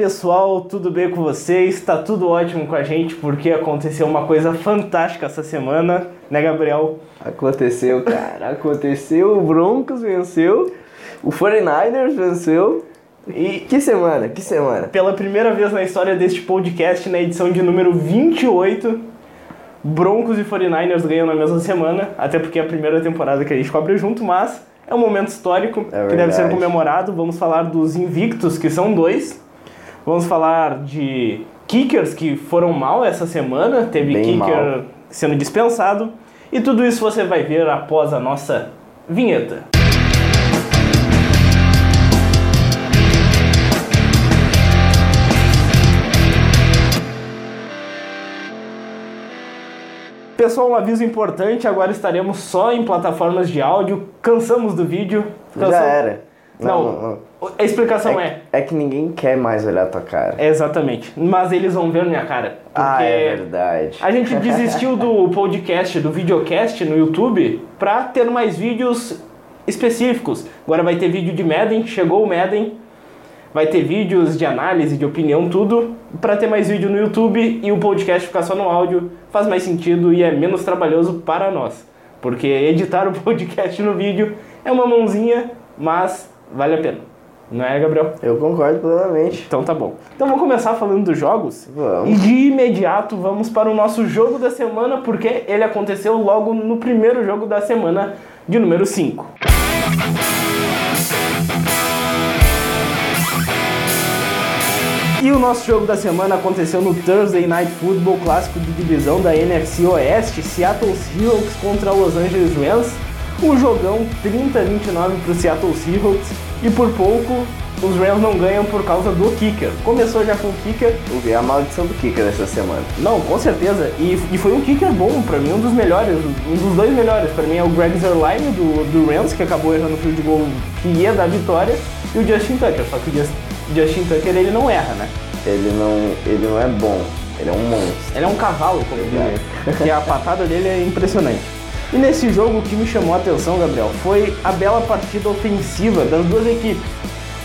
pessoal, tudo bem com vocês? Está tudo ótimo com a gente porque aconteceu uma coisa fantástica essa semana, né, Gabriel? Aconteceu, cara, aconteceu. O Broncos venceu, o 49ers venceu. E que semana, que semana. Pela primeira vez na história deste podcast, na edição de número 28, Broncos e 49ers ganham na mesma semana, até porque é a primeira temporada que a gente cobre junto, mas é um momento histórico É que deve ser comemorado. Vamos falar dos invictos, que são dois. Vamos falar de kickers que foram mal essa semana, teve Bem kicker mal. sendo dispensado. E tudo isso você vai ver após a nossa vinheta. Pessoal, um aviso importante, agora estaremos só em plataformas de áudio. Cansamos do vídeo. Já Cansamos- era. Não, a explicação é, É que ninguém quer mais olhar tua cara. é exatamente, mas eles vão ver minha cara. Ah, é verdade. a gente desistiu do podcast, do videocast no YouTube pra ter mais vídeos específicos. Agora vai ter vídeo de Madden, chegou o Madden. Vai ter vídeos de análise, de opinião, tudo, pra ter mais vídeo no YouTube e o podcast ficar só no áudio faz mais sentido e é menos trabalhoso para nós. Porque editar o podcast no vídeo é uma mãozinha, mas vale a pena. Não é, Gabriel? Eu concordo plenamente. Então tá bom. Então vamos começar falando dos jogos. Vamos. E de imediato vamos para o nosso jogo da semana, porque ele aconteceu logo no primeiro jogo da semana, de número 5. E o nosso jogo da semana aconteceu no Thursday Night Football clássico de divisão da NFC Oeste, Seattle Seahawks contra Los Angeles Rams. Um jogão 30-29 para o Seattle Seahawks e por pouco os Rams não ganham por causa do kicker. Começou já com o kicker, Eu vi a maldição do Kicker essa semana. não, com certeza. E, e foi um kicker bom, pra mim, um dos melhores, um dos dois melhores. Pra mim é o Greg Zerline do, do Rams, que acabou errando o field goal que ia dar vitória, e o Justin Tucker. Só que o Just- Justin Tucker ele não erra, né? Ele não, ele não é bom, ele é um monstro. Ele é um cavalo, como dizem. Porque a patada dele é impressionante. E nesse jogo o que me chamou a atenção, Gabriel, foi a bela partida ofensiva das duas equipes.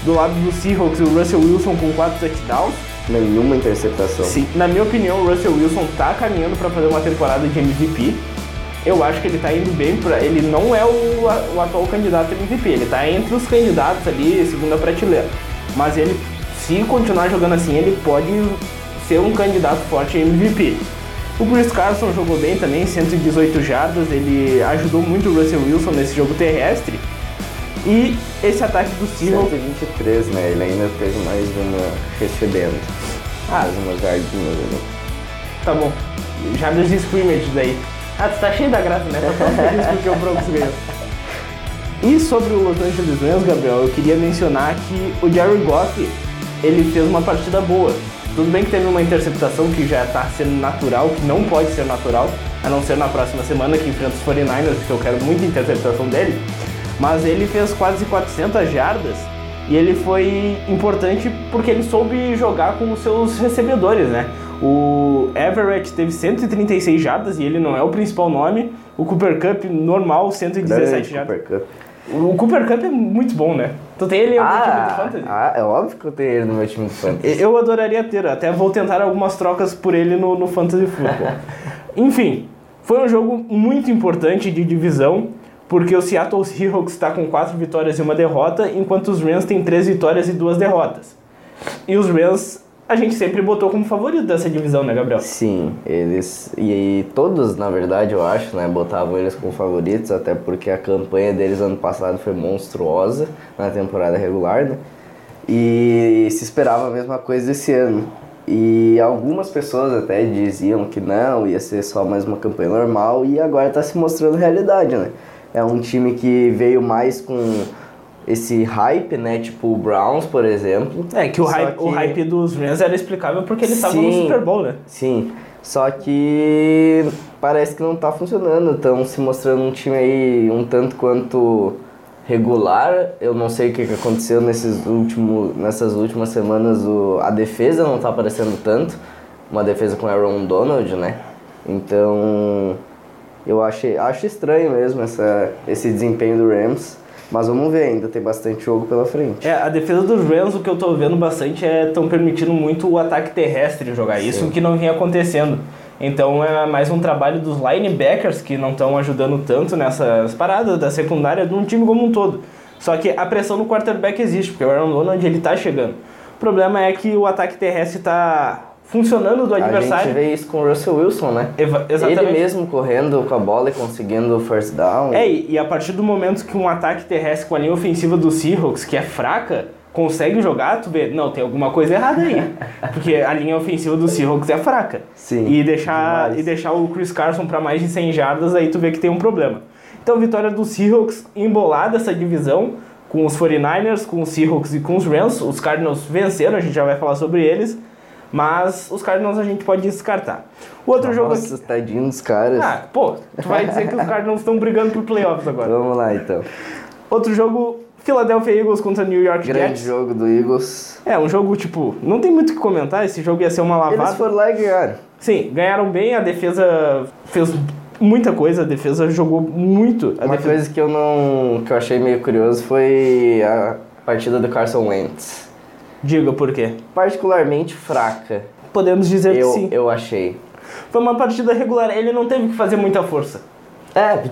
Do lado do Seahawks, o Russell Wilson com quatro touchdowns. Nenhuma interceptação. Sim, na minha opinião, o Russell Wilson tá caminhando para fazer uma temporada de MVP. Eu acho que ele tá indo bem para ele não é o, o atual candidato a MVP, ele tá entre os candidatos ali, segunda prateleira. Mas ele, se continuar jogando assim, ele pode ser um candidato forte a MVP. O Chris Carson jogou bem também, 118 jardas, ele ajudou muito o Russell Wilson nesse jogo terrestre. E esse ataque do Seahawks 123, né? Ele ainda teve mais uma recebendo. Ah. mais umas jardinhas ali. Tá bom. Jardas de scrimmage daí. Ah, tu tá cheio da graça, né? Tá tão feliz porque o Broncos ganhou. E sobre o Los Angeles Rams, Gabriel, eu queria mencionar que o Jerry Goff, ele fez uma partida boa. Tudo bem que teve uma interceptação que já tá sendo natural, que não pode ser natural, a não ser na próxima semana que enfrenta os 49ers, porque eu quero muita interceptação dele. Mas ele fez quase 400 jardas e ele foi importante porque ele soube jogar com os seus recebedores, né? O Everett teve 136 jardas e ele não é o principal nome. O Cooper Cup normal 117 Grande jardas. O Cooper Cup é muito bom, né? Tu tem ele em algum time de Ah, fantasy? ah, é óbvio que eu tenho ele no meu time de fantasy. Eu adoraria ter, até vou tentar algumas trocas por ele no, no Fantasy Football. Enfim, foi um jogo muito importante de divisão, porque o Seattle Seahawks está com quatro vitórias e uma derrota, enquanto os Rams têm três vitórias e duas derrotas. E os Rams a gente sempre botou como favorito dessa divisão, né, Gabriel? Sim, eles. E, todos, na verdade, eu acho, né? Botavam eles como favoritos, até porque a campanha deles ano passado foi monstruosa na temporada regular, né? E se esperava a mesma coisa esse ano. E algumas pessoas até diziam que não, ia ser só mais uma campanha normal, e agora está se mostrando realidade, né? É um time que veio mais com esse hype, né? Tipo o Browns, por exemplo. É, que o, hype, o que- hype dos Rams era explicável porque eles estavam no. Super Bowl, né? Sim, só que parece que não tá funcionando. Estão se mostrando um time aí um tanto quanto regular. Eu não sei o que, que aconteceu nesses último, nessas últimas semanas. O, a defesa não tá aparecendo tanto. Uma defesa com Aaron Donald, né? Então eu achei, acho estranho mesmo essa, esse desempenho do Rams. Mas vamos ver ainda, tem bastante jogo pela frente. É, a defesa dos Rams, o que eu tô vendo bastante é estão permitindo muito o ataque terrestre jogar. Isso Sim. que não vinha acontecendo. Então é mais um trabalho dos linebackers que não estão ajudando tanto nessas paradas da secundária de um time como um todo. Só que a pressão no quarterback existe, porque o Aaron Donald ele tá chegando. O problema é que o ataque terrestre tá funcionando do A adversário. gente vê isso com o Russell Wilson, né? Eva- exatamente. Ele mesmo correndo com a bola e conseguindo o first down. É, e e a partir do momento que um ataque terrestre com a linha ofensiva do Seahawks, que é fraca, consegue jogar, tu vê, não, tem alguma coisa errada aí. Porque a linha ofensiva do Seahawks é fraca. Sim, E deixar, demais. e deixar o Chris Carson para mais de 100 jardas, aí tu vê que tem um problema. Então, vitória do Seahawks embolada essa divisão com os 49ers, com os Seahawks e com os Rams. Os Cardinals venceram, a gente já vai falar sobre eles. Mas os Cardinals a gente pode descartar. O outro jogo aqui. Nossa, tadinho dos caras. Ah, pô, tu vai dizer que os Cardinals estão brigando por playoffs agora. Vamos lá então. Outro jogo, Philadelphia Eagles contra New York Grande Jets. jogo do Eagles. É, um jogo, tipo, não tem muito o que comentar, esse jogo ia ser uma lavada. Eles foram lá e ganharam. Sim, ganharam bem, a defesa fez muita coisa, a defesa jogou muito. A Uma defesa... coisa que eu não. que eu achei meio curioso foi a partida do Carson Wentz. Diga por quê. Particularmente fraca. Podemos dizer que Eu, sim. eu achei. Foi uma partida regular, ele não teve que fazer muita força. É,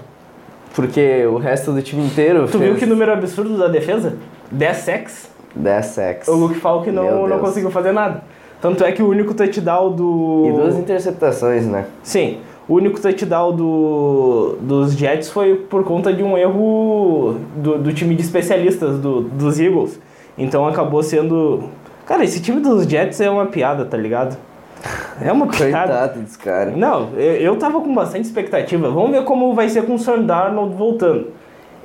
porque o resto do time inteiro Tu fez viu que número absurdo da defesa? 10 sacks. 10 sacks. O Luke Falk não, não conseguiu fazer nada. Tanto é que o único touchdown do. E duas interceptações, né? Sim, o único touchdown do, dos Jets foi por conta de um erro do, do time de especialistas do, dos Eagles. Então acabou sendo. Cara, esse time dos Jets é uma piada, tá ligado? É uma piada. Coitado dos caras. Não, eu, eu tava com bastante expectativa. Vamos ver como vai ser com o Sam Darnold voltando.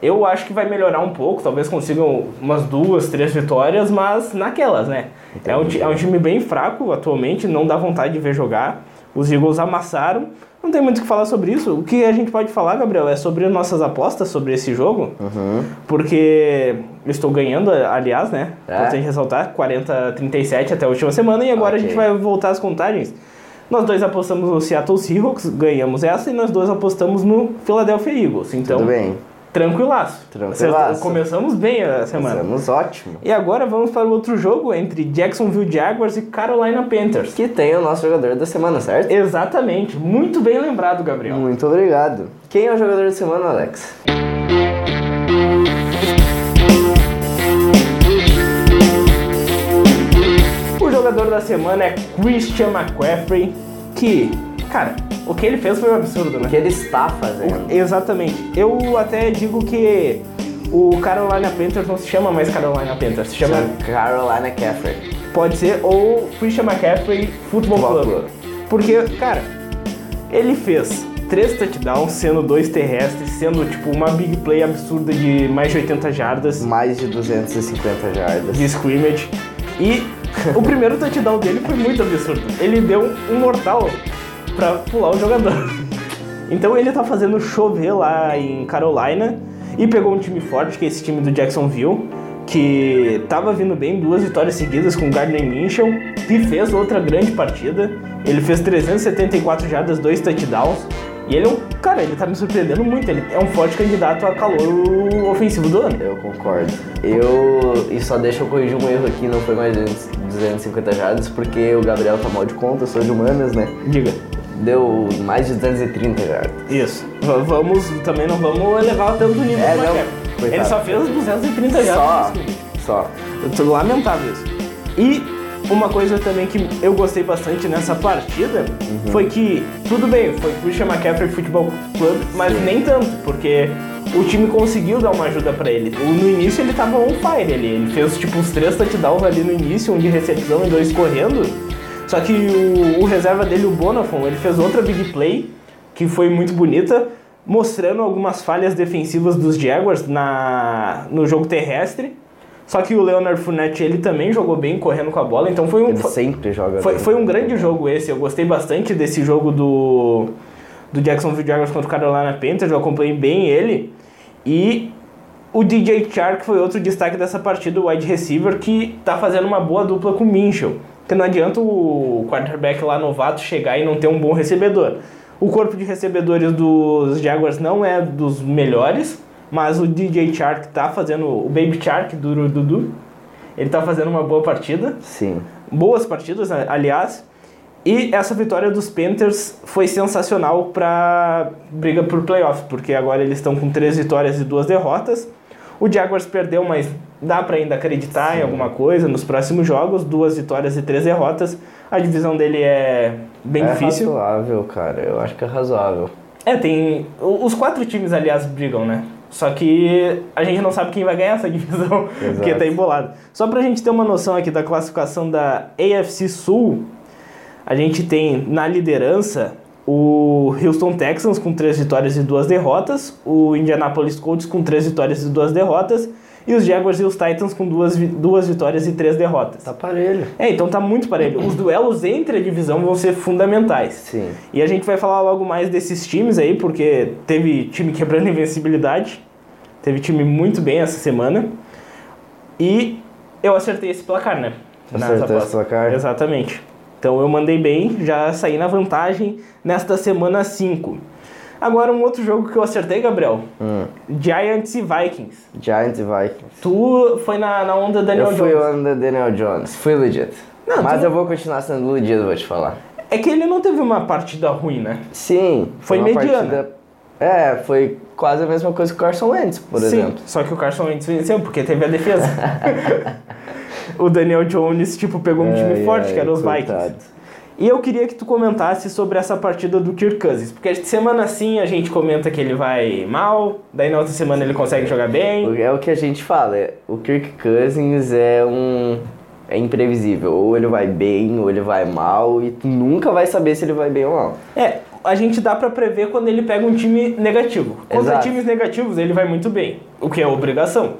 Eu acho que vai melhorar um pouco, talvez consigam umas duas, três vitórias, mas naquelas, né? É um, é um time bem fraco atualmente, não dá vontade de ver jogar. Os Eagles amassaram. Não tem muito o que falar sobre isso. O que a gente pode falar, Gabriel, é sobre nossas apostas sobre esse jogo. Uhum. Porque eu estou ganhando, aliás, né? É? Importante ressaltar, 40 37 até a última semana. E agora a Ok. gente vai voltar às contagens. Nós dois apostamos no Seattle Seahawks, ganhamos essa, e nós dois apostamos no Philadelphia Eagles. Então, Tudo bem. Tranquilaço. Tranquilaço. Começamos bem a semana. Estamos ótimo. E agora vamos para o outro jogo entre Jacksonville Jaguars e Carolina Panthers. Que tem o nosso jogador da semana, certo? Exatamente, muito bem lembrado, Gabriel. Muito obrigado. Quem é o jogador da semana, Alex? O jogador da semana é Christian McCaffrey, que, cara, o que ele fez foi um absurdo, O né? que ele está fazendo? Exatamente. Eu até digo que o Carolina Panthers não se chama mais Carolina Panthers, se chama, Carolina Caffrey. pode ser, ou Christian McCaffrey Football Football Club. Club. Porque, cara, ele fez três touchdowns, sendo dois terrestres, sendo tipo uma big play absurda de mais de 80 jardas Mais de 250 jardas. de scrimmage. E o primeiro touchdown dele foi muito absurdo. Ele deu um mortal pra pular o jogador. Então ele tá fazendo chover lá em Carolina e pegou um time forte, que é esse time do Jacksonville, que tava vindo bem, duas vitórias seguidas com o Gardner Minshew, e fez outra grande partida. Ele fez 374 jardas, dois touchdowns. E ele é um. Cara, ele tá me surpreendendo muito. Ele é um forte candidato a calor ofensivo do ano. Eu concordo. Eu. E só deixa eu corrigir um erro aqui, não foi mais de 250 jardas, porque o Gabriel tá mal de conta, eu sou de humanas, né? Diga. Deu mais de 230 jardas. Isso. V- vamos, também não vamos elevar tanto o nível É, do não. Ele só fez 230 Só. jardas. Só. Eu tô lamentável isso. E uma coisa também que eu gostei bastante nessa partida Uhum. foi que, tudo bem, foi Christian McCaffrey Futebol Club, mas Sim. nem tanto, porque o time conseguiu dar uma ajuda pra ele. No início ele tava on fire, ele, ele fez tipo uns três touchdowns ali no início, um de recepção e dois correndo. Só que o, o reserva dele, o Bonafon, ele fez outra big play, que foi muito bonita, mostrando algumas falhas defensivas dos Jaguars na, no jogo terrestre. Só que o Leonard Fournette, ele também jogou bem correndo com a bola, então foi um, Ele sempre joga foi, bem. foi um grande jogo esse. Eu gostei bastante desse jogo do, do Jacksonville Jaguars contra o Carolina Panthers, eu acompanhei bem ele. E o DJ Chark foi outro destaque dessa partida, o wide receiver, que tá fazendo uma boa dupla com o Minchel. Porque não adianta o quarterback lá novato chegar e não ter um bom recebedor. O corpo de recebedores dos Jaguars não é dos melhores, mas o DJ Shark tá fazendo, o Baby Shark do Dudu, ele tá fazendo uma boa partida. Sim. Boas partidas, aliás. E essa vitória dos Panthers foi sensacional para briga por playoff, porque agora eles estão com três vitórias e duas derrotas. O Jaguars perdeu, mas dá para ainda acreditar Sim. em alguma coisa nos próximos jogos, duas vitórias e três derrotas. A divisão dele é bem é difícil. É razoável, cara. Eu acho que é razoável. É, tem. Os quatro times, aliás, brigam, né? Só que a gente não sabe quem vai ganhar essa divisão, Exato. porque tá embolado. Só pra gente ter uma noção aqui da classificação da AFC Sul, a gente tem na liderança o Houston Texans com três vitórias e duas derrotas, o Indianapolis Colts com três vitórias e duas derrotas, e os Jaguars e os Titans com duas, duas vitórias e três derrotas. Tá parelho. É, então tá muito parelho. Os duelos entre a divisão vão ser fundamentais. Sim. E a gente vai falar logo mais desses times aí, porque teve time quebrando invencibilidade. Teve time muito bem essa semana. E eu acertei esse placar, né? Acertou esse placar? Exatamente. Então eu mandei bem, já saí na vantagem nesta semana 5. Agora um outro jogo que eu acertei, Gabriel. Hum. Giants e Vikings. Giants e Vikings. Tu foi na, na onda Daniel eu Jones. Eu fui onda Daniel Jones. Fui legit. Não, Mas tu... eu vou continuar sendo legit, vou te falar. É que ele não teve uma partida ruim, né? Sim. Foi, foi mediana. Partida... É, foi quase a mesma coisa que o Carson Wentz, por Sim, exemplo. só que o Carson Wentz venceu, porque teve a defesa. o Daniel Jones, tipo, pegou um time ai, forte, ai, que era os coitado. Vikings. E eu queria que tu comentasse sobre essa partida do Kirk Cousins, porque semana sim a gente comenta que ele vai mal, daí na outra semana ele consegue jogar bem. É o que a gente fala, é, o Kirk Cousins é um é imprevisível, ou ele vai bem, ou ele vai mal, e tu nunca vai saber se ele vai bem ou mal. É, a gente dá para prever quando ele pega um time negativo. Contra Exato. times negativos ele vai muito bem, o que é obrigação.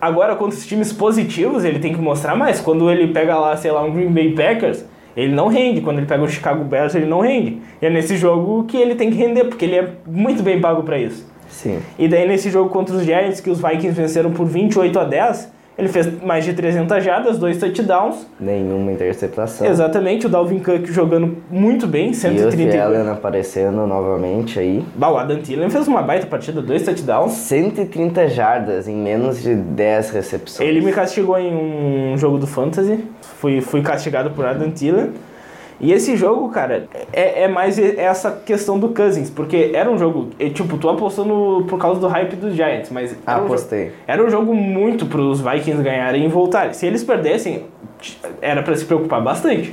Agora, contra os times positivos, ele tem que mostrar mais. Quando ele pega lá, sei lá, um Green Bay Packers, ele não rende. Quando ele pega o Chicago Bears, ele não rende. E é nesse jogo que ele tem que render, porque ele é muito bem pago para isso. Sim. E daí nesse jogo contra os Giants, que os Vikings venceram por 28 a 10, ele fez mais de 300 jardas, dois touchdowns. Nenhuma interceptação. Exatamente, o Dalvin Cook jogando muito bem, 130. E o Allen aparecendo novamente aí. Bah, o Adam Thielen fez uma baita partida, dois touchdowns. 130 jardas em menos de 10 recepções. Ele me castigou em um jogo do Fantasy, fui, fui castigado por Adam Thielen. E esse jogo, cara, é, é mais essa questão do Cousins, porque era um jogo, tipo, tu apostou no, por causa do hype dos Giants, mas. Era Apostei. Um jogo, era um jogo muito pros Vikings ganharem e voltarem. Se eles perdessem, era para se preocupar bastante.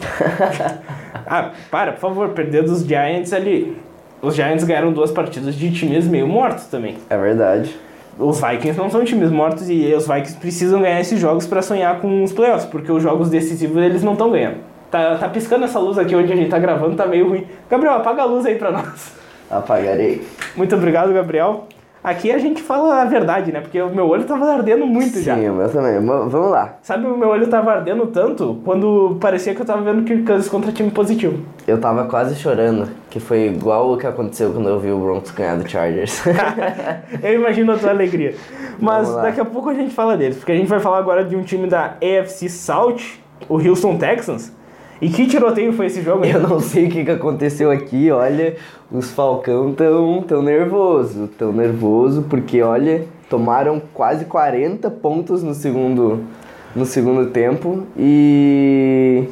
ah, para, por favor, perder dos Giants ali. Os Giants ganharam duas partidas de times meio mortos também. É verdade. Os Vikings não são times mortos e os Vikings precisam ganhar esses jogos para sonhar com os playoffs, porque os jogos decisivos eles não estão ganhando. Tá, tá piscando essa luz aqui onde a gente tá gravando, tá meio ruim. Gabriel, apaga a luz aí pra nós. Apagarei. Muito obrigado, Gabriel. Aqui a gente fala a verdade, né? Porque o meu olho tava ardendo muito Sim, já. Sim, o meu também. Vamos lá. Sabe, o meu olho tava ardendo tanto quando parecia que eu tava vendo Kirk Cousins contra time positivo. Eu tava quase chorando, que foi igual o que aconteceu quando eu vi o Broncos ganhar do Chargers. eu imagino a tua alegria. Mas daqui a pouco a gente fala deles, porque a gente vai falar agora de um time da AFC South, o Houston Texans, e que tiroteio foi esse jogo? Eu não sei o que, que aconteceu aqui, olha, os Falcão tão, tão nervoso, tão nervoso, porque olha, tomaram quase 40 pontos no segundo, no segundo tempo e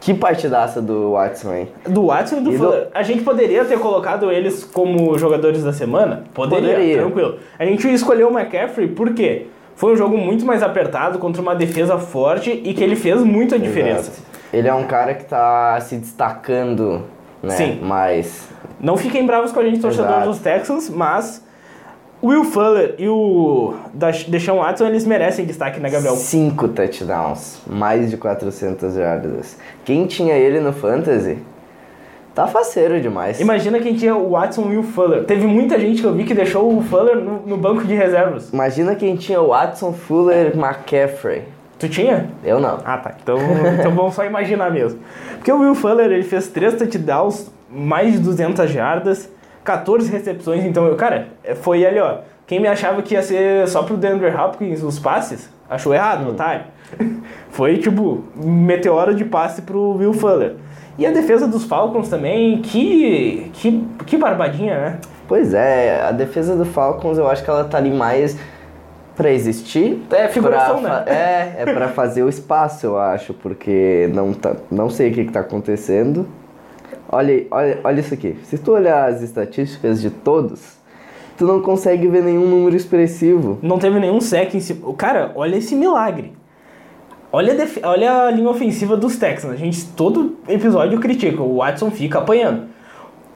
que partidaça do Watson, hein? Do Watson e do, e do... A gente poderia ter colocado eles como jogadores da semana? Poderia, poderia, tranquilo. A gente escolheu o McCaffrey por quê? Foi um jogo muito mais apertado contra uma defesa forte e que ele fez muita diferença. Exato. Ele é um cara que tá se destacando, né? Sim. Mas. Não fiquem bravos com a gente, torcedores dos Texans, mas Will Fuller e o Deshaun Watson, eles merecem destaque, né, Gabriel? Cinco touchdowns, mais de 400 jardas. Quem tinha ele no Fantasy, tá faceiro demais. Imagina quem tinha o Watson e o Fuller. Teve muita gente que eu vi que deixou o Fuller no, no banco de reservas. Imagina quem tinha o Watson, Fuller, McCaffrey. Tu tinha? Eu não. Ah, tá. Então, então vamos só imaginar mesmo. Porque o Will Fuller, ele fez 3 touchdowns, mais de 200 jardas, 14 recepções. Então, eu, cara, foi ali, ó. Quem me achava que ia ser só pro Denver Hopkins os passes, achou errado no time. Foi, tipo, meteoro de passe pro Will Fuller. E a defesa dos Falcons também, que, que, que barbadinha, né? Pois é, a defesa do Falcons eu acho que ela tá ali mais pra existir. É figuração, pra né? É, é pra fazer o espaço, eu acho, porque não, tá, não sei o que, que tá acontecendo. Olha, olha, olha isso aqui. Se tu olhar as estatísticas de todos, tu não consegue ver nenhum número expressivo. Não teve nenhum sec em. Cara, olha esse milagre. Olha a, def- olha a linha ofensiva dos Texans. A gente, todo episódio critica. O Watson fica apanhando.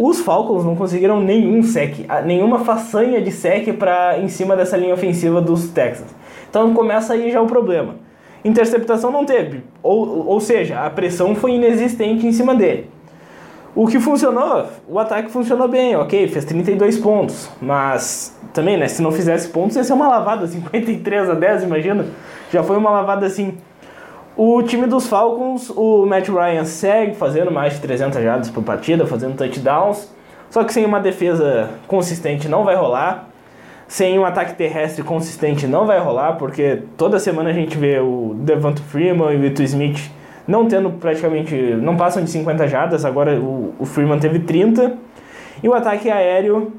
Os Falcons não conseguiram nenhum sec, nenhuma façanha de sec pra, em cima dessa linha ofensiva dos Texans. Então começa aí já o problema. Interceptação não teve. Ou, ou seja, a pressão foi inexistente em cima dele. O que funcionou, o ataque funcionou bem, ok, fez 32 pontos, mas também, né, se não fizesse pontos ia ser uma lavada, 53 a 10, imagina? Já foi uma lavada assim. O time dos Falcons, o Matt Ryan segue fazendo mais de 300 jardas por partida, fazendo touchdowns, só que sem uma defesa consistente não vai rolar. Sem um ataque terrestre consistente não vai rolar, porque toda semana a gente vê o Devonta Freeman e o Ito Smith não tendo praticamente. não passam de 50 jardas, agora o, o Freeman teve 30. E o ataque aéreo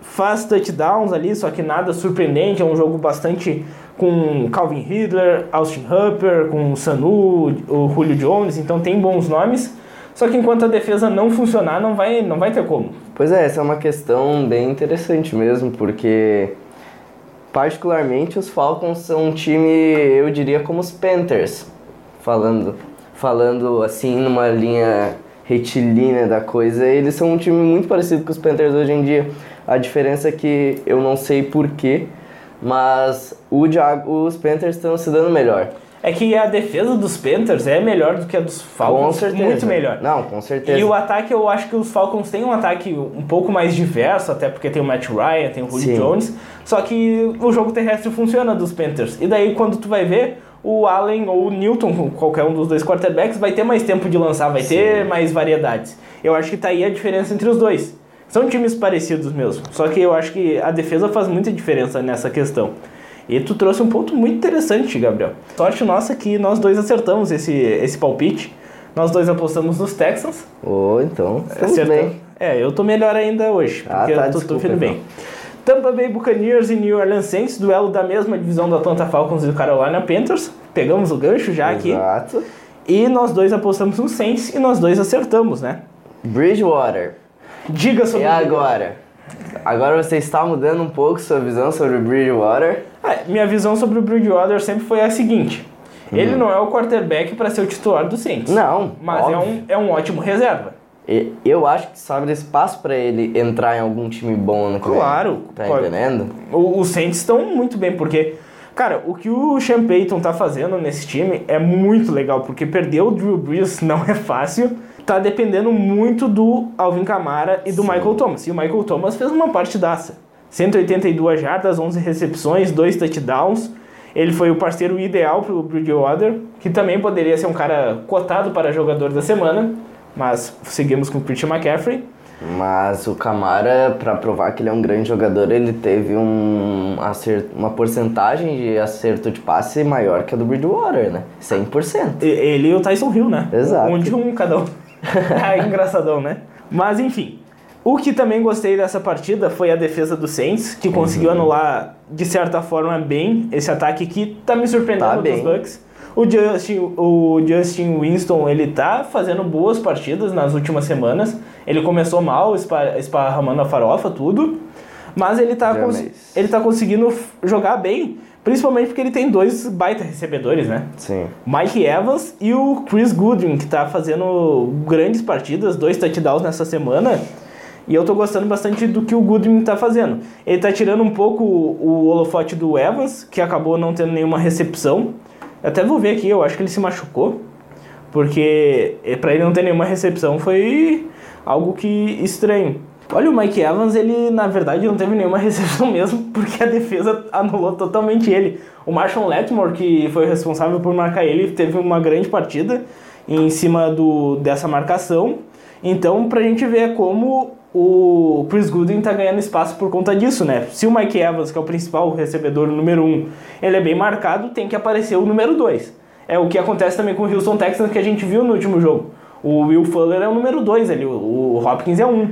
faz touchdowns ali, só que nada surpreendente, é um jogo bastante com Calvin Ridler, Austin Hooper, com Sanu, o Julio Jones, então tem bons nomes. Só que enquanto a defesa não funcionar, não vai, não vai ter como. Pois é, essa é uma questão bem interessante mesmo, porque particularmente os Falcons são um time, eu diria, como os Panthers, falando, falando assim numa linha retilínea da coisa, eles são um time muito parecido com os Panthers hoje em dia. A diferença é que eu não sei porquê, mas o os Panthers estão se dando melhor. É que a defesa dos Panthers é melhor do que a dos com Falcons, certeza. muito melhor. Não, com certeza. E o ataque, eu acho que os Falcons têm um ataque um pouco mais diverso, até porque tem o Matt Ryan, tem o Julio Sim. Jones, só que o jogo terrestre funciona dos Panthers. E daí, quando tu vai ver, o Allen ou o Newton, qualquer um dos dois quarterbacks, vai ter mais tempo de lançar, vai ter mais variedades. Eu acho que tá aí a diferença entre os dois. São times parecidos mesmo, só que eu acho que a defesa faz muita diferença nessa questão. E tu trouxe um ponto muito interessante, Gabriel. Sorte nossa que nós dois acertamos esse, esse palpite. Nós dois apostamos nos Texans. Ou então, Acertamos. bem. É, eu tô melhor ainda hoje, Ah, porque tá, eu tô, tô desculpa, vindo bem. Tampa Bay Buccaneers e New Orleans Saints, duelo da mesma divisão do Atlanta Falcons e do Carolina Panthers. Pegamos o gancho já aqui. Exato. E nós dois apostamos no Saints e nós dois acertamos, né? Bridgewater. Diga sobre E agora? Agora você está mudando um pouco sua visão sobre o Bridgewater. Ah, minha visão sobre o Bridgewater sempre foi a seguinte. Ele não é o quarterback para ser o titular do Saints. Hum. Não, Mas é óbvio. um, é um ótimo reserva. E- Eu acho que sobra espaço pra ele entrar em algum time bom vem. Claro, Tá pode- entendendo? Os Saints estão muito bem, porque, cara, o que o Sean Payton tá fazendo nesse time é muito legal, porque perder o Drew Brees não é fácil. Tá dependendo muito do Alvin Kamara e do Michael Thomas. E o Michael Thomas fez uma partidaça. 182 jardas, 11 recepções, 2 touchdowns. Ele foi o parceiro ideal pro Bridgewater, que também poderia ser um cara cotado para jogador da semana, mas seguimos com o Christian McCaffrey. Mas o Camara, pra provar que ele é um grande jogador, ele teve um acerto, uma porcentagem de acerto de passe maior que a do Bridgewater, né? 100%. E- Ele e o Tyson Hill, né? Exato. Um de um cada um. é engraçadão, né? Mas enfim. O que também gostei dessa partida foi a defesa do Saints, que conseguiu Uhum. anular de certa forma bem esse ataque que tá me surpreendendo Tá dos. Bucks. O Justin, o Justin Winston, ele tá fazendo boas partidas nas últimas semanas. Ele começou mal, espa- esparramando a farofa, tudo. Mas ele tá, ele tá conseguindo jogar bem, principalmente porque ele tem dois baita recebedores, né? Sim. Mike Evans e o Chris Goodwin, que tá fazendo grandes partidas, dois touchdowns nessa semana. E eu tô gostando bastante do que o Goodwin tá fazendo. Ele tá tirando um pouco o, holofote do Evans, que acabou não tendo nenhuma recepção. Eu até vou ver aqui, eu acho que ele se machucou. Porque eh, pra ele não ter nenhuma recepção foi algo que estranho. Olha, o Mike Evans, ele na verdade não teve nenhuma recepção mesmo, porque a defesa anulou totalmente ele. O Marshall Letmore, que foi responsável por marcar ele, teve uma grande partida em cima do, dessa marcação. Então, pra gente ver como o Chris Goodwin tá ganhando espaço por conta disso, né? Se o Mike Evans, que é o principal recebedor, número 1, um, ele é bem marcado, tem que aparecer o número 2. É o que acontece também com o Houston Texans que a gente viu no último jogo. O Will Fuller é o número 2 ali, o Hopkins é um.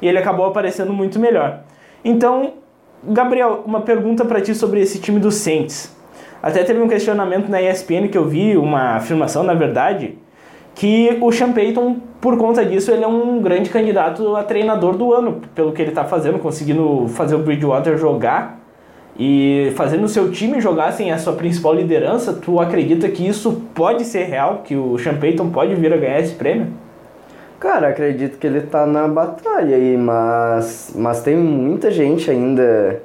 E ele acabou aparecendo muito melhor. Então, Gabriel, uma pergunta para ti sobre esse time do Saints. Até teve um questionamento na ESPN que eu vi, uma afirmação na verdade, que o Sean Payton, por conta disso, ele é um grande candidato a treinador do ano, pelo que ele está fazendo, conseguindo fazer o Bridgewater jogar e fazendo o seu time jogar sem a sua principal liderança. Tu acredita que isso pode ser real, que o Sean Payton pode vir a ganhar esse prêmio? Cara, acredito que ele tá na batalha aí, mas, mas tem muita gente ainda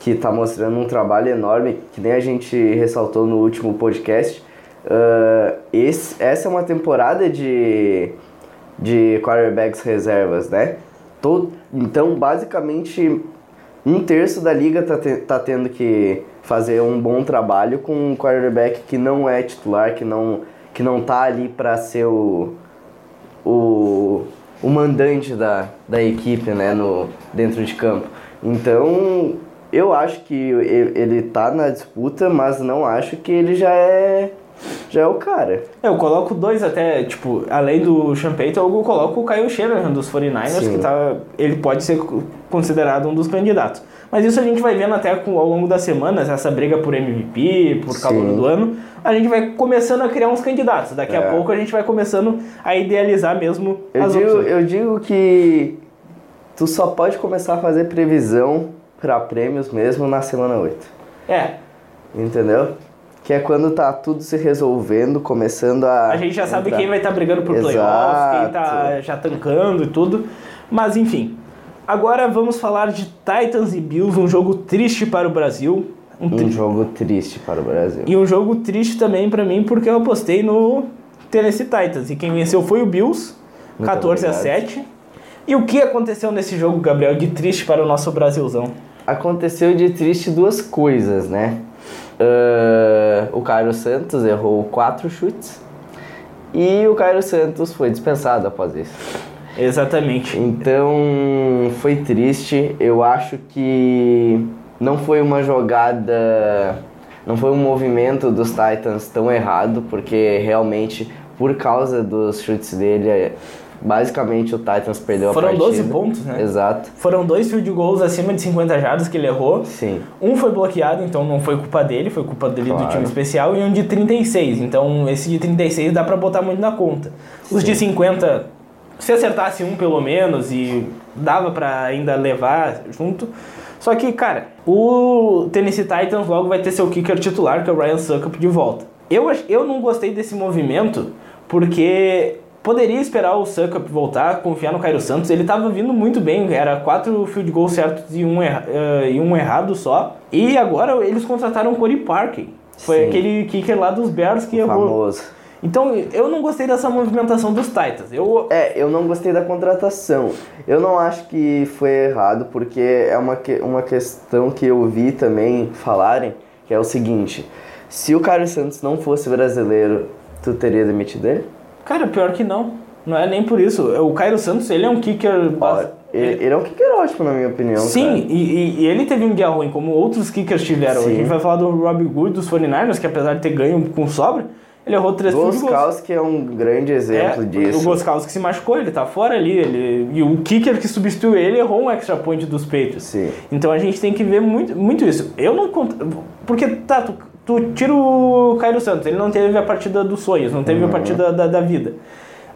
que tá mostrando um trabalho enorme, que nem a gente ressaltou no último podcast. Uh, esse, essa é uma temporada de, de quarterbacks reservas, né? Todo, então, basicamente, um terço da liga tá, te, tá tendo que fazer um bom trabalho com um quarterback que não é titular, que não, que não tá ali para ser o o, o mandante da, da equipe né, no, dentro de campo. Então, eu acho que ele está na disputa, mas não acho que ele já é já é o cara. Eu coloco dois até, tipo, além do Payton, eu coloco o Kyle Shanahan dos 49ers, Sim. que tá, ele pode ser considerado um dos candidatos. Mas isso a gente vai vendo até com, ao longo das semanas, essa briga por MVP, por calor do ano, a gente vai começando a criar uns candidatos. Daqui é. a pouco a gente vai começando a idealizar mesmo eu as digo, opções. Eu digo que tu só pode começar a fazer previsão para prêmios mesmo na semana 8. É. Entendeu? Que é quando tá tudo se resolvendo, começando a. A gente já sabe quem vai estar tá brigando por playoff, quem tá já tancando e tudo. Mas enfim. Agora vamos falar de Titans e Bills, um jogo triste para o Brasil. Um, tri... um jogo triste para o Brasil. E um jogo triste também para mim, porque eu apostei no Tennessee Titans. E quem venceu foi o Bills, Muito 14 obrigado. a 7. E o que aconteceu nesse jogo, Gabriel, de triste para o nosso Brasilzão? Aconteceu de triste duas coisas, né? Uh, o Cairo Santos errou quatro chutes e o Cairo Santos foi dispensado após isso. Exatamente. Então foi triste. Eu acho que não foi uma jogada, não foi um movimento dos Titans tão errado, porque realmente por causa dos chutes dele Basicamente o Titans perdeu Foram a partida. Foram 12 pontos, né? Exato. Foram dois field goals acima de 50 jardas que ele errou. Sim. Um foi bloqueado, então não foi culpa dele, foi culpa dele claro. do time especial. E um de 36, então esse de 36 dá pra botar muito na conta. Os Sim. de 50, se acertasse um pelo menos e dava para ainda levar junto. Só que, cara, o Tennessee Titans logo vai ter seu kicker titular, que é o Ryan Suckup, de volta. Eu, eu não gostei desse movimento porque Poderia esperar o Suckup voltar, confiar no Cairo Santos. Ele estava vindo muito bem, era quatro field goals certos e um, erra, uh, e um errado só. E agora eles contrataram o Corey Parker. Foi Sim. aquele kicker lá dos Bears que errou. Famoso. Então, eu não gostei dessa movimentação dos Titans. Eu... É, eu não gostei da contratação. Eu não acho que foi errado, porque é uma, que, uma questão que eu vi também falarem, que é o seguinte. Se o Cairo Santos não fosse brasileiro, tu teria demitido ele? Cara, pior que não. Não é nem por isso. O Cairo Santos, ele é um kicker. ele, ele, é um kicker ótimo, na minha opinião. Sim, e, e, ele teve um dia ruim, como outros kickers tiveram. Sim. A gente vai falar do Robbie Good dos 49ers, que apesar de ter ganho com sobra, ele errou três Goskowski é um grande exemplo é, disso. O Goskowski se machucou, ele tá fora ali. Ele, e o kicker que substituiu ele errou um extra point dos peitos. Sim. Então a gente tem que ver muito, muito isso. Eu não. Porque, tá, tu tu tira o Cairo Santos, ele não teve a partida dos sonhos, não teve uhum. a partida da, da vida.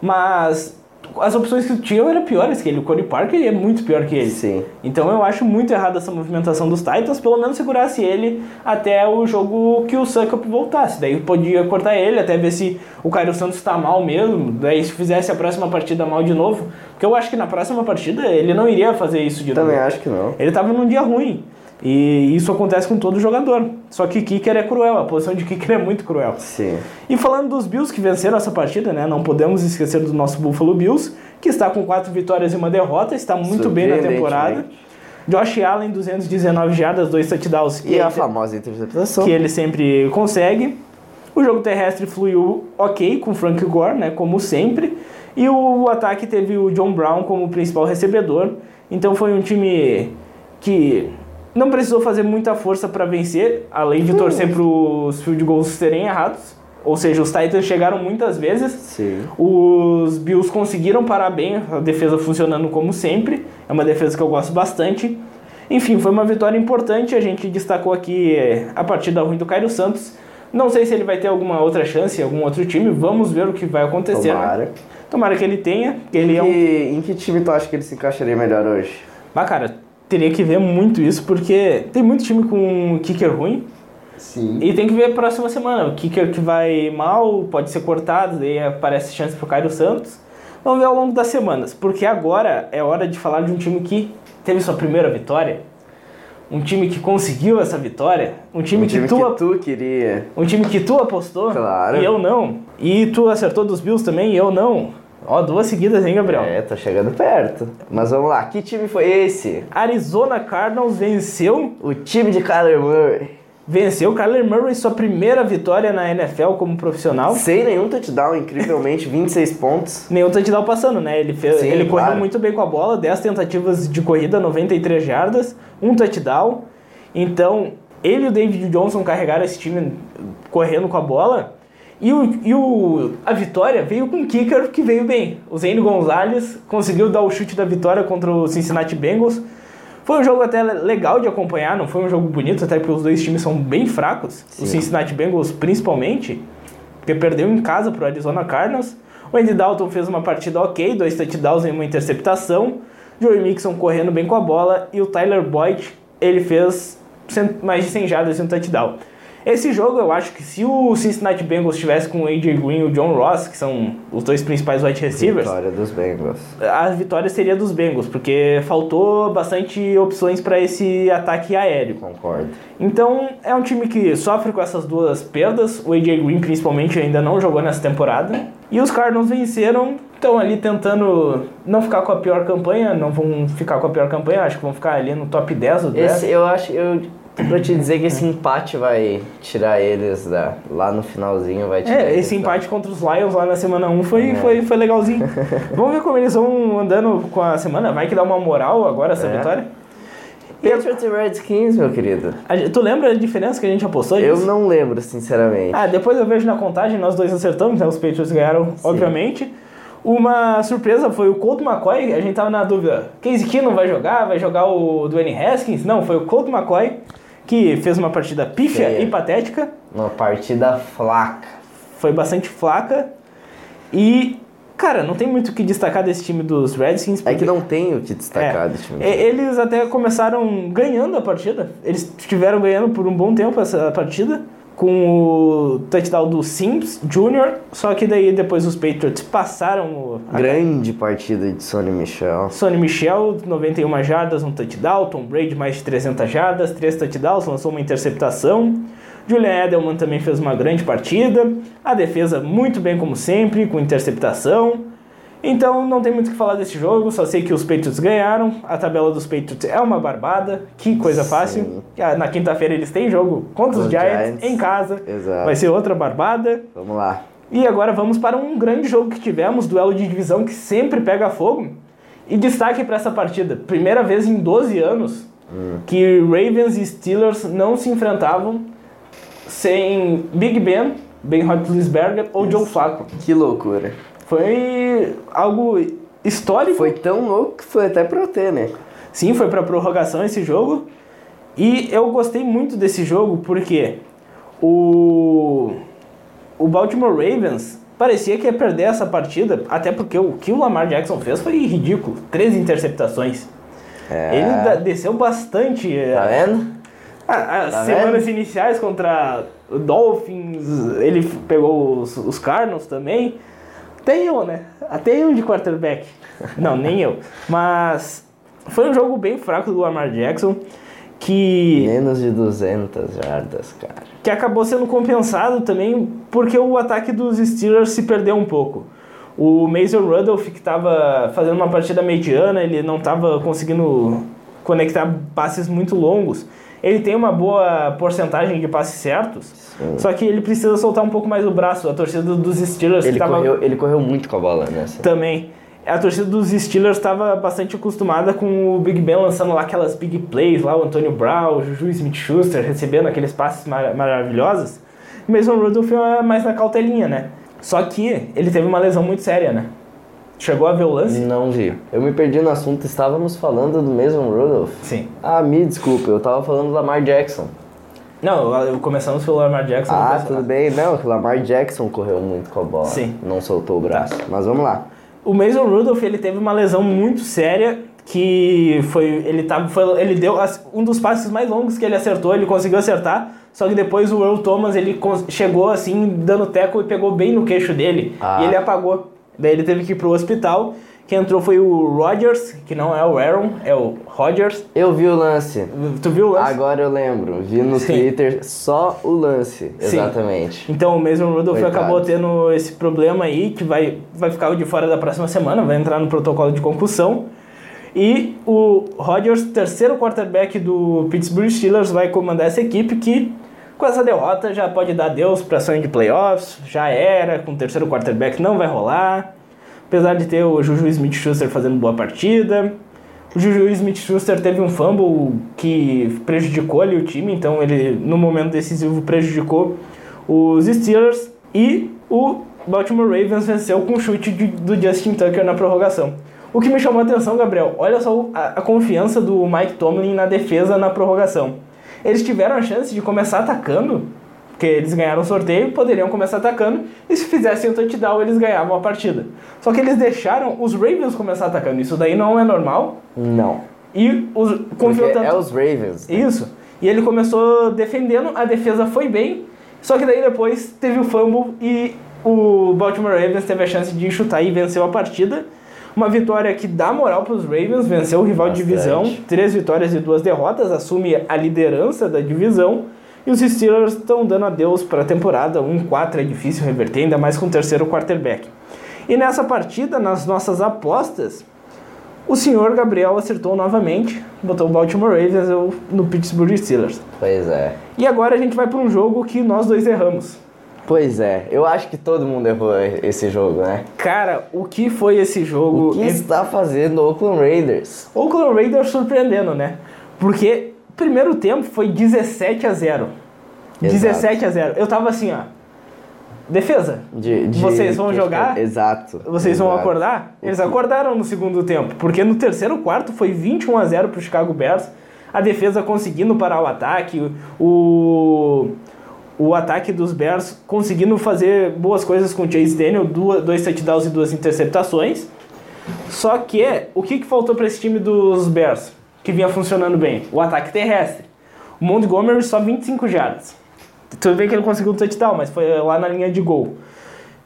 Mas as opções que tu tinha eram piores que ele. O Cody Parker é muito pior que ele. Sim. Então eu acho muito errado essa movimentação dos Titans, pelo menos segurasse ele até o jogo que o Suckup voltasse. Daí podia cortar ele, até ver se o Cairo Santos está mal mesmo. Daí se fizesse a próxima partida mal de novo. Porque eu acho que na próxima partida ele não iria fazer isso de Também novo. Também acho que não. Ele estava num dia ruim. E isso acontece com todo jogador. Só que kicker é cruel, a posição de kicker é muito cruel. Sim. E falando dos Bills que venceram essa partida, né? Não podemos esquecer do nosso Buffalo Bills, que está com quatro vitórias e uma derrota, está muito bem na temporada. Josh Allen, 219 jardas, dois touchdowns. E a famosa interceptação. Que ele sempre consegue. O jogo terrestre fluiu ok com Frank Gore, né? Como sempre. E o ataque teve o John Brown como principal recebedor. Então foi um time que não precisou fazer muita força para vencer, além de torcer para os field goals serem errados. Ou seja, os Titans chegaram muitas vezes. Sim. Os Bills conseguiram parar bem, a defesa funcionando como sempre. É uma defesa que eu gosto bastante. Enfim, foi uma vitória importante. A gente destacou aqui a partida ruim do Cairo Santos. Não sei se ele vai ter alguma outra chance em algum outro time. Vamos ver o que vai acontecer. Tomara. Né? Tomara que ele tenha. Que ele e é um... Em que time tu acha que ele se encaixaria melhor hoje? Mas, cara, teria que ver muito isso, porque tem muito time com kicker ruim. Sim. E tem que ver a próxima semana. O kicker que vai mal pode ser cortado, daí aparece chance pro Cairo Santos. Vamos ver ao longo das semanas, porque agora é hora de falar de um time que teve sua primeira vitória. Um time que conseguiu essa vitória, um time, Um time que, tu, que tu queria. um time que tu apostou Claro. e eu não. E tu acertou dos Bills também e eu não. Ó, duas seguidas, hein, Gabriel? É, tá chegando perto. Mas vamos lá, que time foi esse? Arizona Cardinals venceu O time de Kyler Murray. venceu Kyler Murray sua primeira vitória na NFL como profissional. Sem nenhum touchdown, incrivelmente, 26 pontos. Nenhum touchdown passando, né? Ele, fez, Sim, ele correu claro. muito bem com a bola, 10 tentativas de corrida, 93 jardas, um touchdown. Então, ele e o David Johnson carregaram esse time correndo com a bola. E, o, e o, a vitória veio com um kicker que veio bem. O Zane Gonzalez conseguiu dar o chute da vitória contra o Cincinnati Bengals. Foi um jogo até legal de acompanhar, não foi um jogo bonito, até porque os dois times são bem fracos. O Sim. Cincinnati Bengals principalmente, porque perdeu em casa para o Arizona Cardinals. O Andy Dalton fez uma partida ok, dois touchdowns e uma interceptação. Joey Mixon correndo bem com a bola e o Tyler Boyd, ele fez mais de 100 jardas e um touchdown. Esse jogo, eu acho que se o Cincinnati Bengals tivesse com o AJ Green e o John Ross, que são os dois principais wide receivers, Vitória dos Bengals. a vitória seria dos Bengals, porque faltou bastante opções para esse ataque aéreo. Concordo. Então, é um time que sofre com essas duas perdas. O AJ Green, principalmente, ainda não jogou nessa temporada. E os Cardinals venceram, estão ali tentando não ficar com a pior campanha, não vão ficar com a pior campanha, acho que vão ficar ali no top 10 do draft. Esse, eu acho, eu pra te dizer que esse empate vai tirar eles da, lá no finalzinho, vai tirar É, esse empate contra os Lions lá na semana 1 foi, É. foi, foi legalzinho. Vamos ver como eles vão andando com a semana. Vai que dá uma moral agora essa É. vitória. Patriots e Redskins, meu querido. tu lembra a diferença que a gente apostou Eu disso? não lembro, sinceramente. Ah, depois eu vejo na contagem, nós dois acertamos, né? Os Patriots ganharam, obviamente. Uma surpresa foi o Colt McCoy, a gente tava na dúvida, Casey Keenum vai jogar, vai jogar o Dwayne Haskins? Não, foi o Colt McCoy, que fez uma partida pífia e patética, Uma partida flaca. foi bastante flaca. E, cara, não tem muito o que destacar desse time dos Redskins. É que porque- não tem o que É, destacar desse time. Eles até começaram ganhando a partida. Eles estiveram ganhando por um bom tempo essa partida. Com o touchdown do Sims Jr. Só que daí depois os Patriots passaram o a Grande partida de Sonny Michel. Sonny Michel, 91 jardas, um touchdown. Tom Brady, mais de 300 jardas, 3 touchdowns, lançou uma interceptação. Julian Edelman também fez uma grande partida. A defesa muito bem como sempre, com interceptação. Então não tem muito o que falar desse jogo, só sei que os Patriots ganharam. A tabela dos Patriots é uma barbada, que coisa Sim. fácil. Ah, Na quinta-feira eles têm jogo contra os Os Giants, Giants. em casa. Exato. Vai ser outra barbada. Vamos lá. E agora vamos para um grande jogo que tivemos, duelo de divisão que sempre pega fogo. E destaque para essa partida, primeira vez em 12 anos que Ravens e Steelers não se enfrentavam sem Big Ben, Ben Roethlisberger ou Joe Flacco. Que loucura. Foi algo histórico. Foi tão louco que foi até pra ter, né? Sim, foi para prorrogação esse jogo. E eu gostei muito desse jogo porque o, o Baltimore Ravens parecia que ia perder essa partida, até porque o que o Lamar Jackson fez foi ridículo. Três interceptações. É. Ele desceu bastante. eh, Tá vendo? As Tá semanas iniciais contra o Dolphins, ele pegou os, os Cardinals também. Tem eu, né? Até eu de quarterback. Não, nem eu. Mas foi um jogo bem fraco do Lamar Jackson que, Menos de 200 jardas, cara. que acabou sendo compensado também porque o ataque dos Steelers se perdeu um pouco. O Mason Rudolph, que estava fazendo uma partida mediana, ele não estava conseguindo conectar passes muito longos. Ele tem uma boa porcentagem de passes certos, só que ele precisa soltar um pouco mais o braço. A torcida dos Steelers Ele tava correu, ele correu muito com a bola nessa. também. A torcida dos Steelers estava bastante acostumada com o Big Ben lançando lá aquelas big plays, lá o Antônio Brown, o Juju Smith-Schuster recebendo aqueles passes mar maravilhosos. O Mason Rudolph é mais na cautelinha, né? Só que ele teve uma lesão muito séria, né? Chegou a ver o lance? Não vi. Eu me perdi no assunto, estávamos falando do mesmo Rudolph. Sim. Ah, me desculpe, eu tava falando do Lamar Jackson. Não, começamos pelo Lamar Jackson. Ah, tudo bem. Não, o Lamar Jackson correu muito com a bola. Sim. Não soltou o braço. Mas vamos lá. O Mason Rudolph, ele teve uma lesão muito séria que foi ele tava foi, ele deu um dos passes mais longos que ele acertou, ele conseguiu acertar, só que depois o Earl Thomas ele chegou assim dando teco e pegou bem no queixo dele Ah. e ele apagou. Daí ele teve que ir pro hospital. Quem entrou foi o Rodgers, que não é o Aaron, é o Rodgers. Eu vi o lance. Tu viu o lance? Agora eu lembro. Vi no Sim. Twitter só o lance. Sim. Exatamente. Então o Mason Rudolph Coitado. acabou tendo esse problema aí, que vai, vai ficar de fora da próxima semana, vai entrar no protocolo de concussão. E o Rodgers, terceiro quarterback do Pittsburgh Steelers, vai comandar essa equipe que, com essa derrota, já pode dar adeus para sonho de playoffs, já era, com o terceiro quarterback não vai rolar. Apesar de ter o Juju Smith-Schuster fazendo boa partida. O Juju Smith-Schuster teve um fumble que prejudicou ali o time, então ele, no momento decisivo, prejudicou os Steelers. E o Baltimore Ravens venceu com o chute de- do Justin Tucker na prorrogação. O que me chamou a atenção, Gabriel, olha só a, a confiança do Mike Tomlin na defesa na prorrogação. Eles tiveram a chance de começar atacando, porque eles ganharam o sorteio, poderiam começar atacando, e se fizessem o touchdown, eles ganhavam a partida. Só que eles deixaram os Ravens começar atacando. Isso daí não é normal. Não. E os, confiou tanto. é os Ravens. Isso. E ele começou defendendo, a defesa foi bem, só que daí depois teve o fumble e o Baltimore Ravens teve a chance de chutar e venceu a partida. Uma vitória que dá moral para os Ravens, venceu o rival de Bastante. divisão, três vitórias e duas derrotas, assume a liderança da divisão. E os Steelers estão dando adeus para a temporada. 1-4 é difícil reverter, ainda mais com o terceiro quarterback. E nessa partida, nas nossas apostas, o senhor Gabriel acertou novamente, botou o Baltimore Ravens no Pittsburgh Steelers. Pois é. E agora a gente vai para um jogo que nós dois erramos. Pois é. Eu acho que todo mundo errou esse jogo, né? Cara, o que foi esse jogo? O que está fazendo o Oakland Raiders? Oakland Raiders surpreendendo, né? Porque primeiro tempo foi 17 a 0. Exato. 17 a 0. Eu tava assim, ó. Defesa. De, de- Vocês vão jogar? Exato. Vocês vão exato. acordar? Eles acordaram no segundo tempo, porque no terceiro quarto foi 21 a 0 pro Chicago Bears. A defesa conseguindo parar o ataque, o o ataque dos Bears conseguindo fazer boas coisas com o Chase Daniel, duas, dois touchdowns e duas interceptações. Só que o que, que faltou para esse time dos Bears, que vinha funcionando bem? O ataque terrestre. O Montgomery só 25 jardas. Tudo bem que ele conseguiu um touchdown, mas foi lá na linha de gol.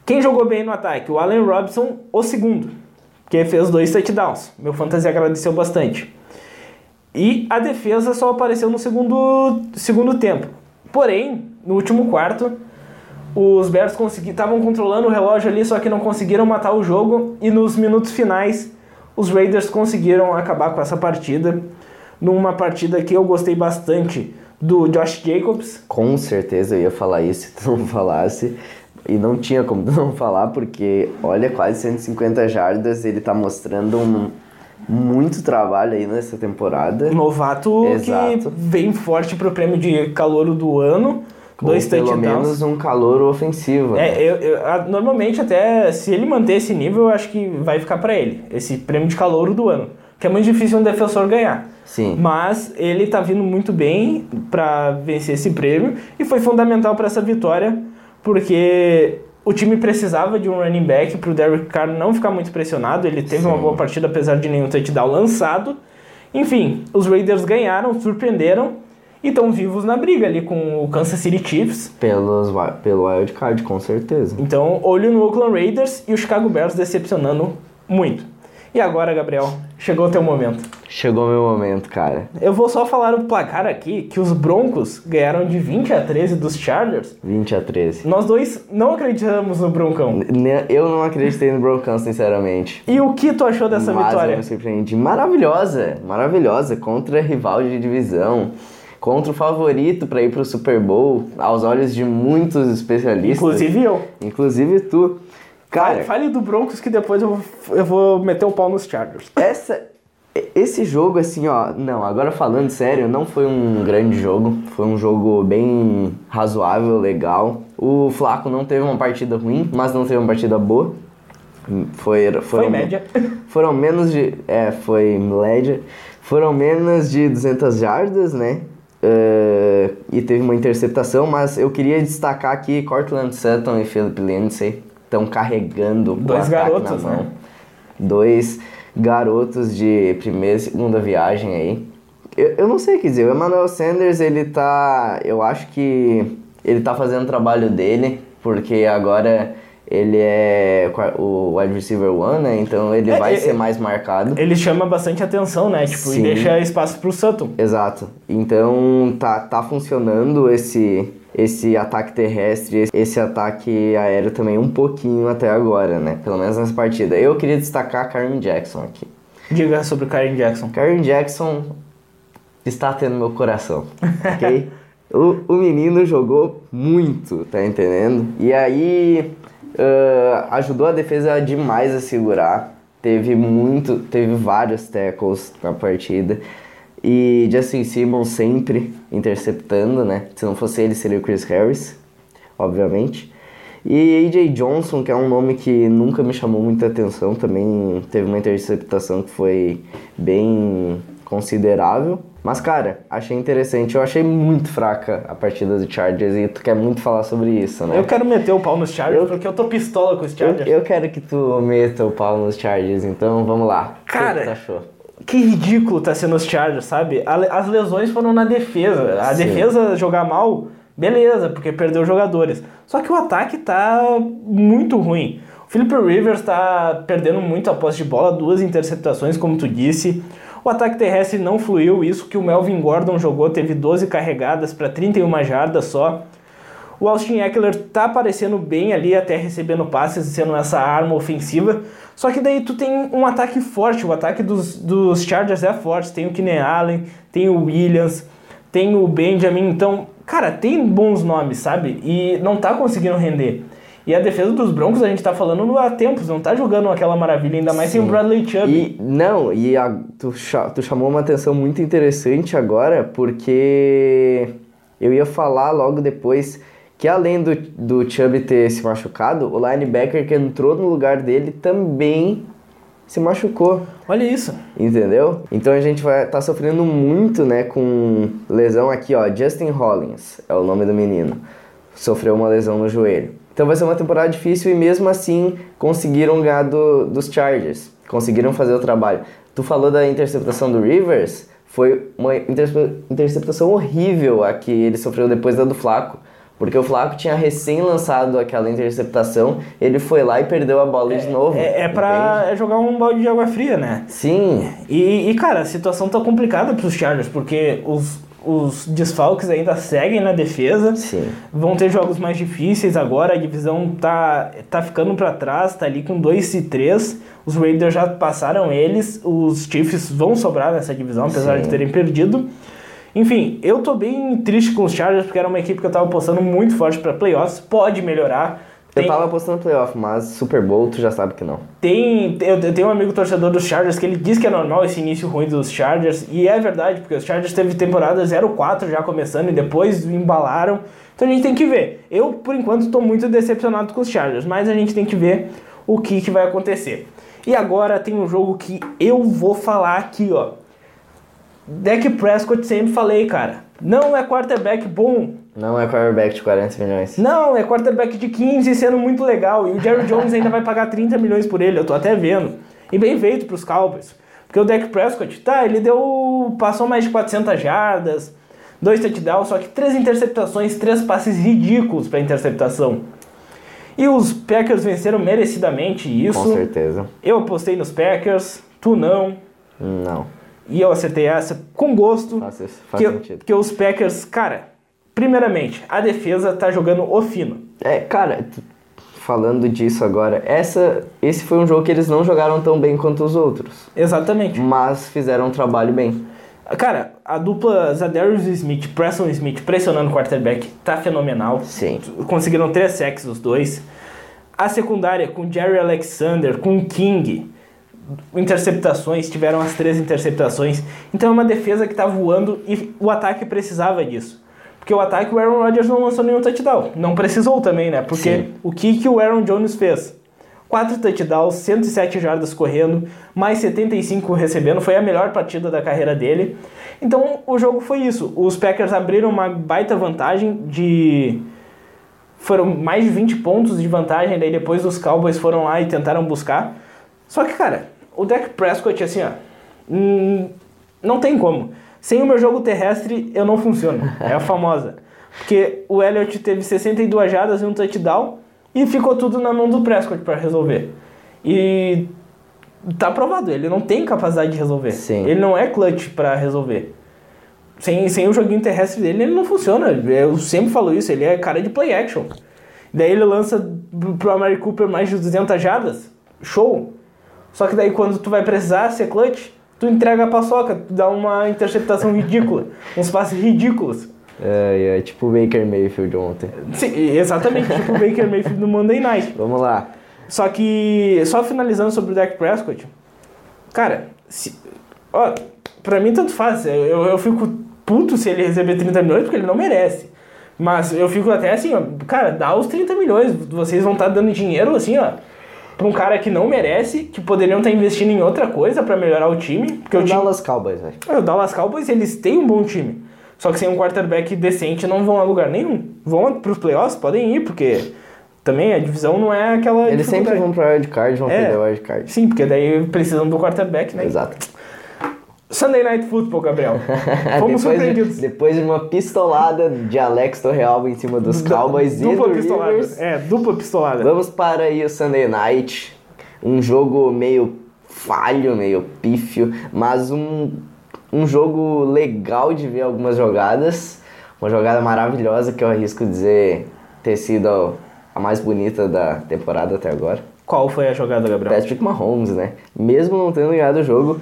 Quem jogou bem no ataque? O Allen Robinson, o segundo, que fez dois touchdowns. Meu fantasy agradeceu bastante. E a defesa só apareceu no segundo, segundo tempo. Porém, no último quarto, os Bears estavam controlando o relógio ali, só que não conseguiram matar o jogo. E nos minutos finais, os Raiders conseguiram acabar com essa partida. Numa partida que eu gostei bastante do Josh Jacobs. Com certeza eu ia falar isso se tu não falasse. E não tinha como tu não falar, porque olha, quase 150 jardas, ele tá mostrando um, muito trabalho aí nessa temporada. Novato que Exato. vem forte pro prêmio de calouro do ano. Dois Ou pelo touchdowns. menos um calor ofensivo. né? É, eu, eu- normalmente até se ele manter esse nível, eu acho que vai ficar pra ele, esse prêmio de calouro do ano. Que é muito difícil um defensor ganhar. Sim. Mas ele tá vindo muito bem pra vencer esse prêmio e foi fundamental pra essa vitória, porque o time precisava de um running back pro Derek Carr não ficar muito pressionado. Ele teve uma Sim. boa partida, apesar de nenhum touchdown lançado. Enfim, os Raiders ganharam, surpreenderam e estão vivos na briga ali com o Kansas City Chiefs. Pelos, pelo wild card, com certeza. Então, olho no Oakland Raiders e o Chicago Bears decepcionando muito. E agora, Gabriel, chegou o teu momento. Chegou meu momento, cara. Eu vou só falar o placar aqui, que os Broncos ganharam de 20 a 13 dos Chargers. 20 a 13. Nós dois não acreditamos no Broncão. Eu não acreditei no Broncos, sinceramente. E o que tu achou dessa Mas vitória? eu me surpreendi. Maravilhosa, maravilhosa. Contra rival de divisão. Contra o favorito para ir pro Super Bowl, aos olhos de muitos especialistas. Inclusive eu. Inclusive tu. Cara, Fale, fale do Broncos que depois eu, vou- eu vou meter o pau nos Chargers. essa, esse jogo, assim, ó. Não, agora falando sério, não foi um grande jogo. Foi um jogo bem razoável, legal. O Flaco não teve uma partida ruim, mas não teve uma partida boa. Foi, foram, Foi média. Foram menos de. É, foi média. Foram menos de 200 jardas, né? Uh, e teve uma interceptação, mas eu queria destacar aqui Cortland Sutton e Philip Lindsay estão carregando Dois o ataque garotos, na mão. né? Dois garotos de primeira e segunda viagem aí. Eu, eu não sei o que dizer, o Emmanuel Sanders, ele tá. Eu acho que ele tá fazendo o trabalho dele, porque agora ele é o wide receiver one, né? Então ele É, vai é, ser mais marcado. Ele chama bastante atenção, né? Tipo, Sim. e deixa espaço pro Sutton. Exato. Então tá, tá funcionando esse, esse ataque terrestre, esse ataque aéreo também um pouquinho até agora, né? Pelo menos nessa partida. Eu queria destacar Karen Jackson aqui. Diga sobre o Karen Jackson. Karen Jackson está tendo meu coração, ok? o, o menino jogou muito, tá entendendo? E aí ah, ajudou a defesa demais a segurar. Teve muito, teve vários tackles na partida. E Justin Simmons sempre interceptando, né? Se não fosse ele, seria o Chris Harris, obviamente. E AJ Johnson, que é um nome que nunca me chamou muita atenção, também teve uma interceptação que foi bem considerável. Mas, cara, achei interessante. Eu achei muito fraca a partida do Chargers e tu quer muito falar sobre isso, né? Eu quero meter o pau nos Chargers Eu- porque eu tô pistola com os Eu, Chargers. eu quero que tu meta o pau nos Chargers, então vamos lá. O que Cara, que tu achou? Que ridículo tá sendo os Chargers, sabe? As lesões foram na defesa. A Sim. defesa jogar mal, beleza, porque perdeu jogadores. Só que o ataque tá muito ruim. O Philip Rivers tá perdendo muito a posse de bola, duas interceptações, como tu disse. O ataque terrestre não fluiu, isso que o Melvin Gordon jogou, teve 12 carregadas para 31 jardas só. O Austin Eckler tá aparecendo bem ali, até recebendo passes sendo essa arma ofensiva. Só que daí tu tem um ataque forte, o ataque dos, dos Chargers é forte. Tem o Keenan Allen, tem o Williams, tem o Benjamin. Então, cara, tem bons nomes, sabe? E não tá conseguindo render. E a defesa dos Broncos a gente tá falando há tempos, não tá jogando aquela maravilha, ainda mais sem o. Bradley Chubb. E não, e a- tu, tu chamou uma atenção muito interessante agora, porque eu ia falar logo depois que além do, do Chubb ter se machucado, o linebacker que entrou no lugar dele também se machucou. Olha isso. Entendeu? Então a gente vai tá sofrendo muito, né, com lesão aqui, ó. Justin Hollins é o nome do menino. Sofreu uma lesão no joelho. Então vai ser uma temporada difícil e mesmo assim conseguiram ganhar do, dos Chargers. Conseguiram fazer o trabalho. Tu falou da interceptação do Rivers, foi uma interce- interceptação horrível a que ele sofreu depois da do Flaco. Porque o Flaco tinha recém lançado aquela interceptação, ele foi lá e perdeu a bola de novo. É, é pra é jogar um balde de água fria, né? Sim, E, e, cara, a situação tá complicada pros Chargers, porque os, os desfalques ainda seguem na defesa. sim. Vão ter jogos mais difíceis agora, a divisão tá, tá ficando pra trás, tá ali com 2 e 3. Os Raiders já passaram eles, os Chiefs vão sobrar nessa divisão, apesar Sim. de terem perdido. Enfim, eu tô bem triste com os Chargers, porque era uma equipe que eu tava apostando muito forte pra playoffs, pode melhorar. Eu Tem- tava apostando playoff, mas Super Bowl tu já sabe que não. Tem, eu eu tenho um amigo torcedor dos Chargers que ele diz que é normal esse início ruim dos Chargers, e é verdade, porque os Chargers teve temporada 0-4 já começando e depois embalaram. Então a gente tem que ver. Eu, por enquanto, estou muito decepcionado com os Chargers, mas a gente tem que ver o que, que vai acontecer. E agora tem um jogo que eu vou falar aqui, ó. Dak Prescott sempre falei, cara. Não é quarterback bom, Não é quarterback de 40 milhões. não, é quarterback de 15 sendo muito legal. E o Jerry Jones ainda vai pagar 30 milhões por ele, eu tô até vendo. E bem feito pros Cowboys. Porque o Dak Prescott, tá, ele deu. passou mais de 400 jardas, dois touchdowns, só que três interceptações, três passes ridículos pra interceptação. E os Packers venceram merecidamente isso. Com certeza. Eu apostei nos Packers, tu não. Não. E eu acertei essa com gosto. Faz, faz que, sentido. que os Packers, cara, primeiramente, a defesa tá jogando o fino. É, cara, falando disso agora, essa, esse foi um jogo que eles não jogaram tão bem quanto os outros. Exatamente. Mas fizeram um trabalho bem. Cara, a dupla Zadarius Smith, Preston Smith pressionando o quarterback tá fenomenal. Sim. Conseguiram três sacks os dois. A secundária com Jerry Alexander, com King, interceptações, tiveram as três interceptações. Então é uma defesa que tá voando e o ataque precisava disso. Porque o ataque, o Aaron Rodgers não lançou nenhum touchdown. Não precisou também, né? Porque Sim. o que, que o Aaron Jones fez? 4 touchdowns, 107 jardas correndo, mais 75 recebendo, foi a melhor partida da carreira dele. Então o jogo foi isso. Os Packers abriram uma baita vantagem de foram mais de 20 pontos de vantagem, daí depois os Cowboys foram lá e tentaram buscar. Só que, cara, o Dak Prescott assim, ó, hum, não tem como. Sem o meu jogo terrestre eu não funciono. É a famosa. Porque o Elliott teve 62 jardas e um touchdown e ficou tudo na mão do Prescott para resolver. E tá provado, ele não tem capacidade de resolver. Sim. Ele não é clutch para resolver. Sem, sem o joguinho terrestre dele, ele não funciona. Eu sempre falo isso, ele é cara de play action. Daí ele lança pro Amari Cooper mais de 200 jardas, show. Só que daí quando tu vai precisar ser clutch, tu entrega a paçoca, tu dá uma interceptação ridícula, uns passes ridículos. É, é tipo o Baker Mayfield ontem. Sim, exatamente, tipo o Baker Mayfield no Monday Night. Vamos lá. Só que, só finalizando sobre o Dak Prescott, cara, se, ó, pra mim tanto faz. Eu, eu fico puto se ele receber 30 milhões, porque ele não merece. Mas eu fico até assim, ó, cara, dá os 30 milhões, vocês vão estar tá dando dinheiro, assim, ó, pra um cara que não merece, que poderiam estar investindo em outra coisa para melhorar o time. Porque o, o time, Dallas Cowboys, velho. É, o Dallas Cowboys, eles têm um bom time. Só que sem um quarterback decente não vão a lugar nenhum. Vão pros playoffs? Podem ir, porque também a divisão não é aquela. Eles sempre vão pra wildcard, vão É. perder o wildcard. Sim, porque daí precisam do quarterback, né? Exato. Sunday Night Football, Gabriel. Fomos depois, surpreendidos. de, depois de uma pistolada de Alex Torrealba em cima dos Cowboys e dupla do pistolada. Rivers, É, dupla pistolada. vamos para aí o Sunday Night. Um jogo meio falho, meio pífio, mas um, um jogo legal de ver algumas jogadas. Uma jogada maravilhosa que eu arrisco dizer ter sido a mais bonita da temporada até agora. Qual foi a jogada, Gabriel? Patrick Mahomes, né? Mesmo não tendo ganhado o jogo,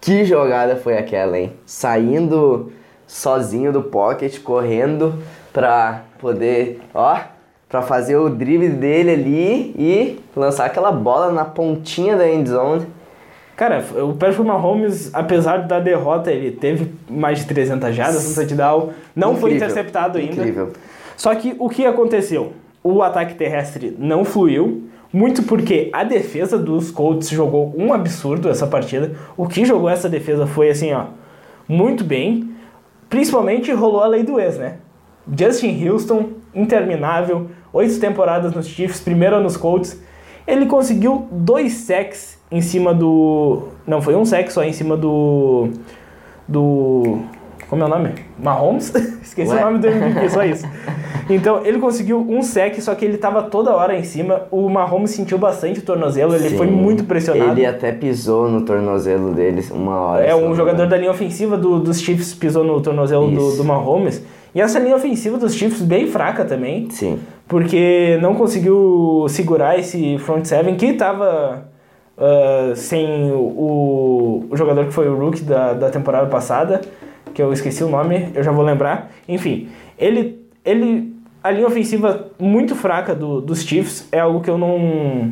que jogada foi aquela, hein? Saindo sozinho do pocket, correndo pra poder, ó, pra fazer o drible dele ali e lançar aquela bola na pontinha da end zone. Cara, o Patrick Mahomes, apesar da derrota, ele teve mais de 300 jardas no touchdown. Não foi Incrível, interceptado ainda. Incrível. Só que o que aconteceu? O ataque terrestre não fluiu, muito porque a defesa dos Colts jogou um absurdo essa partida. O que jogou essa defesa foi assim, ó, muito bem. Principalmente rolou a lei do ex, né? Justin Houston, interminável, oito temporadas nos Chiefs, primeiro nos Colts. Ele conseguiu dois sacks em cima do. Não, foi um sack só em cima do. Do. Como é o nome? Mahomes? Esqueci Ué? o nome do MVP, só isso. Então, ele conseguiu um sec, só que ele tava toda hora em cima. O Mahomes sentiu bastante o tornozelo, ele Sim. foi muito pressionado. Ele até pisou no tornozelo dele uma hora. É, um jogador da linha ofensiva do- dos Chiefs pisou no tornozelo do, do Mahomes. E essa linha ofensiva dos Chiefs bem fraca também, Sim. porque não conseguiu segurar esse front seven que tava ah, sem o, o jogador que foi o rookie da, da temporada passada, que eu esqueci o nome, eu já vou lembrar. Enfim, ele, ele a linha ofensiva muito fraca do, dos Chiefs é algo que eu não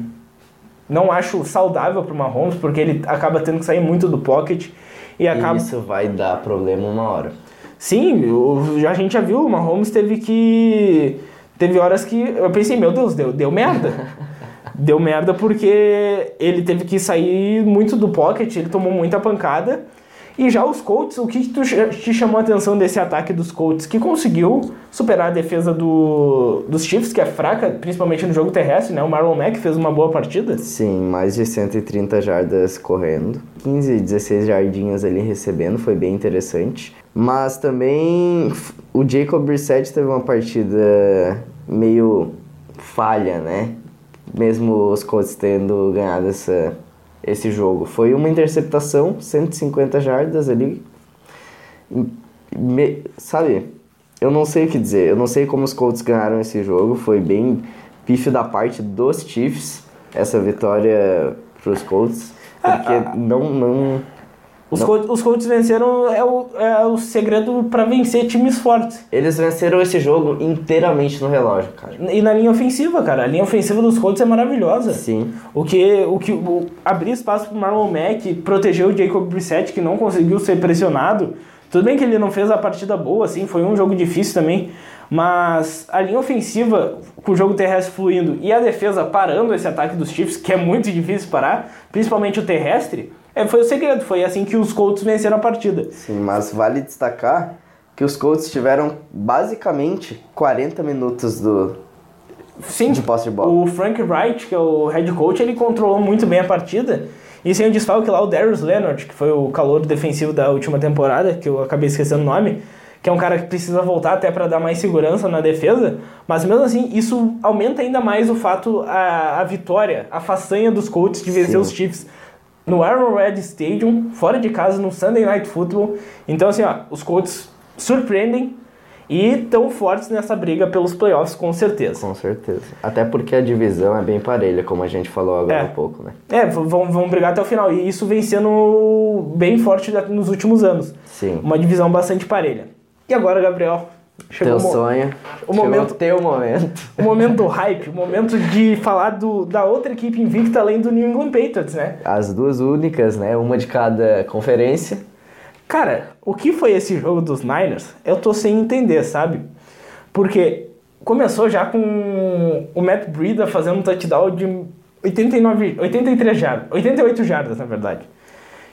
não acho saudável para o Mahomes, porque ele acaba tendo que sair muito do pocket e acaba isso vai dar problema uma hora. Sim, o- a gente já viu, o Mahomes teve que. Teve horas que eu pensei, meu Deus, deu, deu merda. deu merda porque ele teve que sair muito do pocket, ele tomou muita pancada. E já os Colts, o que, tu, te chamou a atenção desse ataque dos Colts? Que conseguiu superar a defesa do, dos Chiefs, que é fraca, principalmente no jogo terrestre, né? O Marlon Mack fez uma boa partida. Sim, mais de 130 jardas correndo, 15, 16 jardinhas ali recebendo, foi bem interessante. Mas também o Jacob Brissett teve uma partida meio falha, né? Mesmo os Colts tendo ganhado essa, esse jogo. Foi uma interceptação, 150 jardas ali. Me- sabe, eu não sei o que dizer. Eu não sei como os Colts ganharam esse jogo. Foi bem pífio da parte dos Chiefs, essa vitória pros Colts. Porque não, não... Os. Colts, os Colts venceram, é o, é o segredo para vencer times fortes. Eles venceram esse jogo inteiramente no relógio, cara. E na linha ofensiva, cara. A linha ofensiva dos Colts é maravilhosa. Sim. O que, o que o, abrir espaço pro Marlon Mack, proteger o Jacob Brissett, que não conseguiu ser pressionado. Tudo bem que ele não fez a partida boa, assim, foi um jogo difícil também. Mas a linha ofensiva, com o jogo terrestre fluindo e a defesa parando esse ataque dos Chiefs, que é muito difícil parar, principalmente o terrestre, é, foi o segredo. Foi assim que os Colts venceram a partida. Sim, mas vale destacar que os Colts tiveram basicamente 40 minutos do, Sim, de posse de bola. o Frank Wright, que é o head coach, ele controlou muito bem a partida. E sem o desfalque lá, o Darius Leonard, que foi o calor defensivo da última temporada, que eu acabei esquecendo o nome, que é um cara que precisa voltar até para dar mais segurança na defesa, mas mesmo assim, isso aumenta ainda mais o fato, a, a vitória, a façanha dos Colts de vencer Sim. os Chiefs no Arrowhead Stadium, fora de casa, no Sunday Night Football. Então, assim, ó, os Colts surpreendem e estão fortes nessa briga pelos playoffs, com certeza. Com certeza. Até porque a divisão é bem parelha, como a gente falou agora É. há pouco, né? É, vão, vão brigar até o final. E isso vem sendo bem forte nos últimos anos. Sim. Uma divisão bastante parelha. E agora, Gabriel? Chegou Teu o sonho. o momento- teu momento. o momento do hype, o momento de falar do, da outra equipe invicta além do New England Patriots, né? As duas únicas, né? Uma de cada conferência. Cara, o que foi esse jogo dos Niners? Eu tô sem entender, sabe? Porque começou já com o Matt Breida fazendo um touchdown de 89, 83 jardas, 88 jardas, na verdade.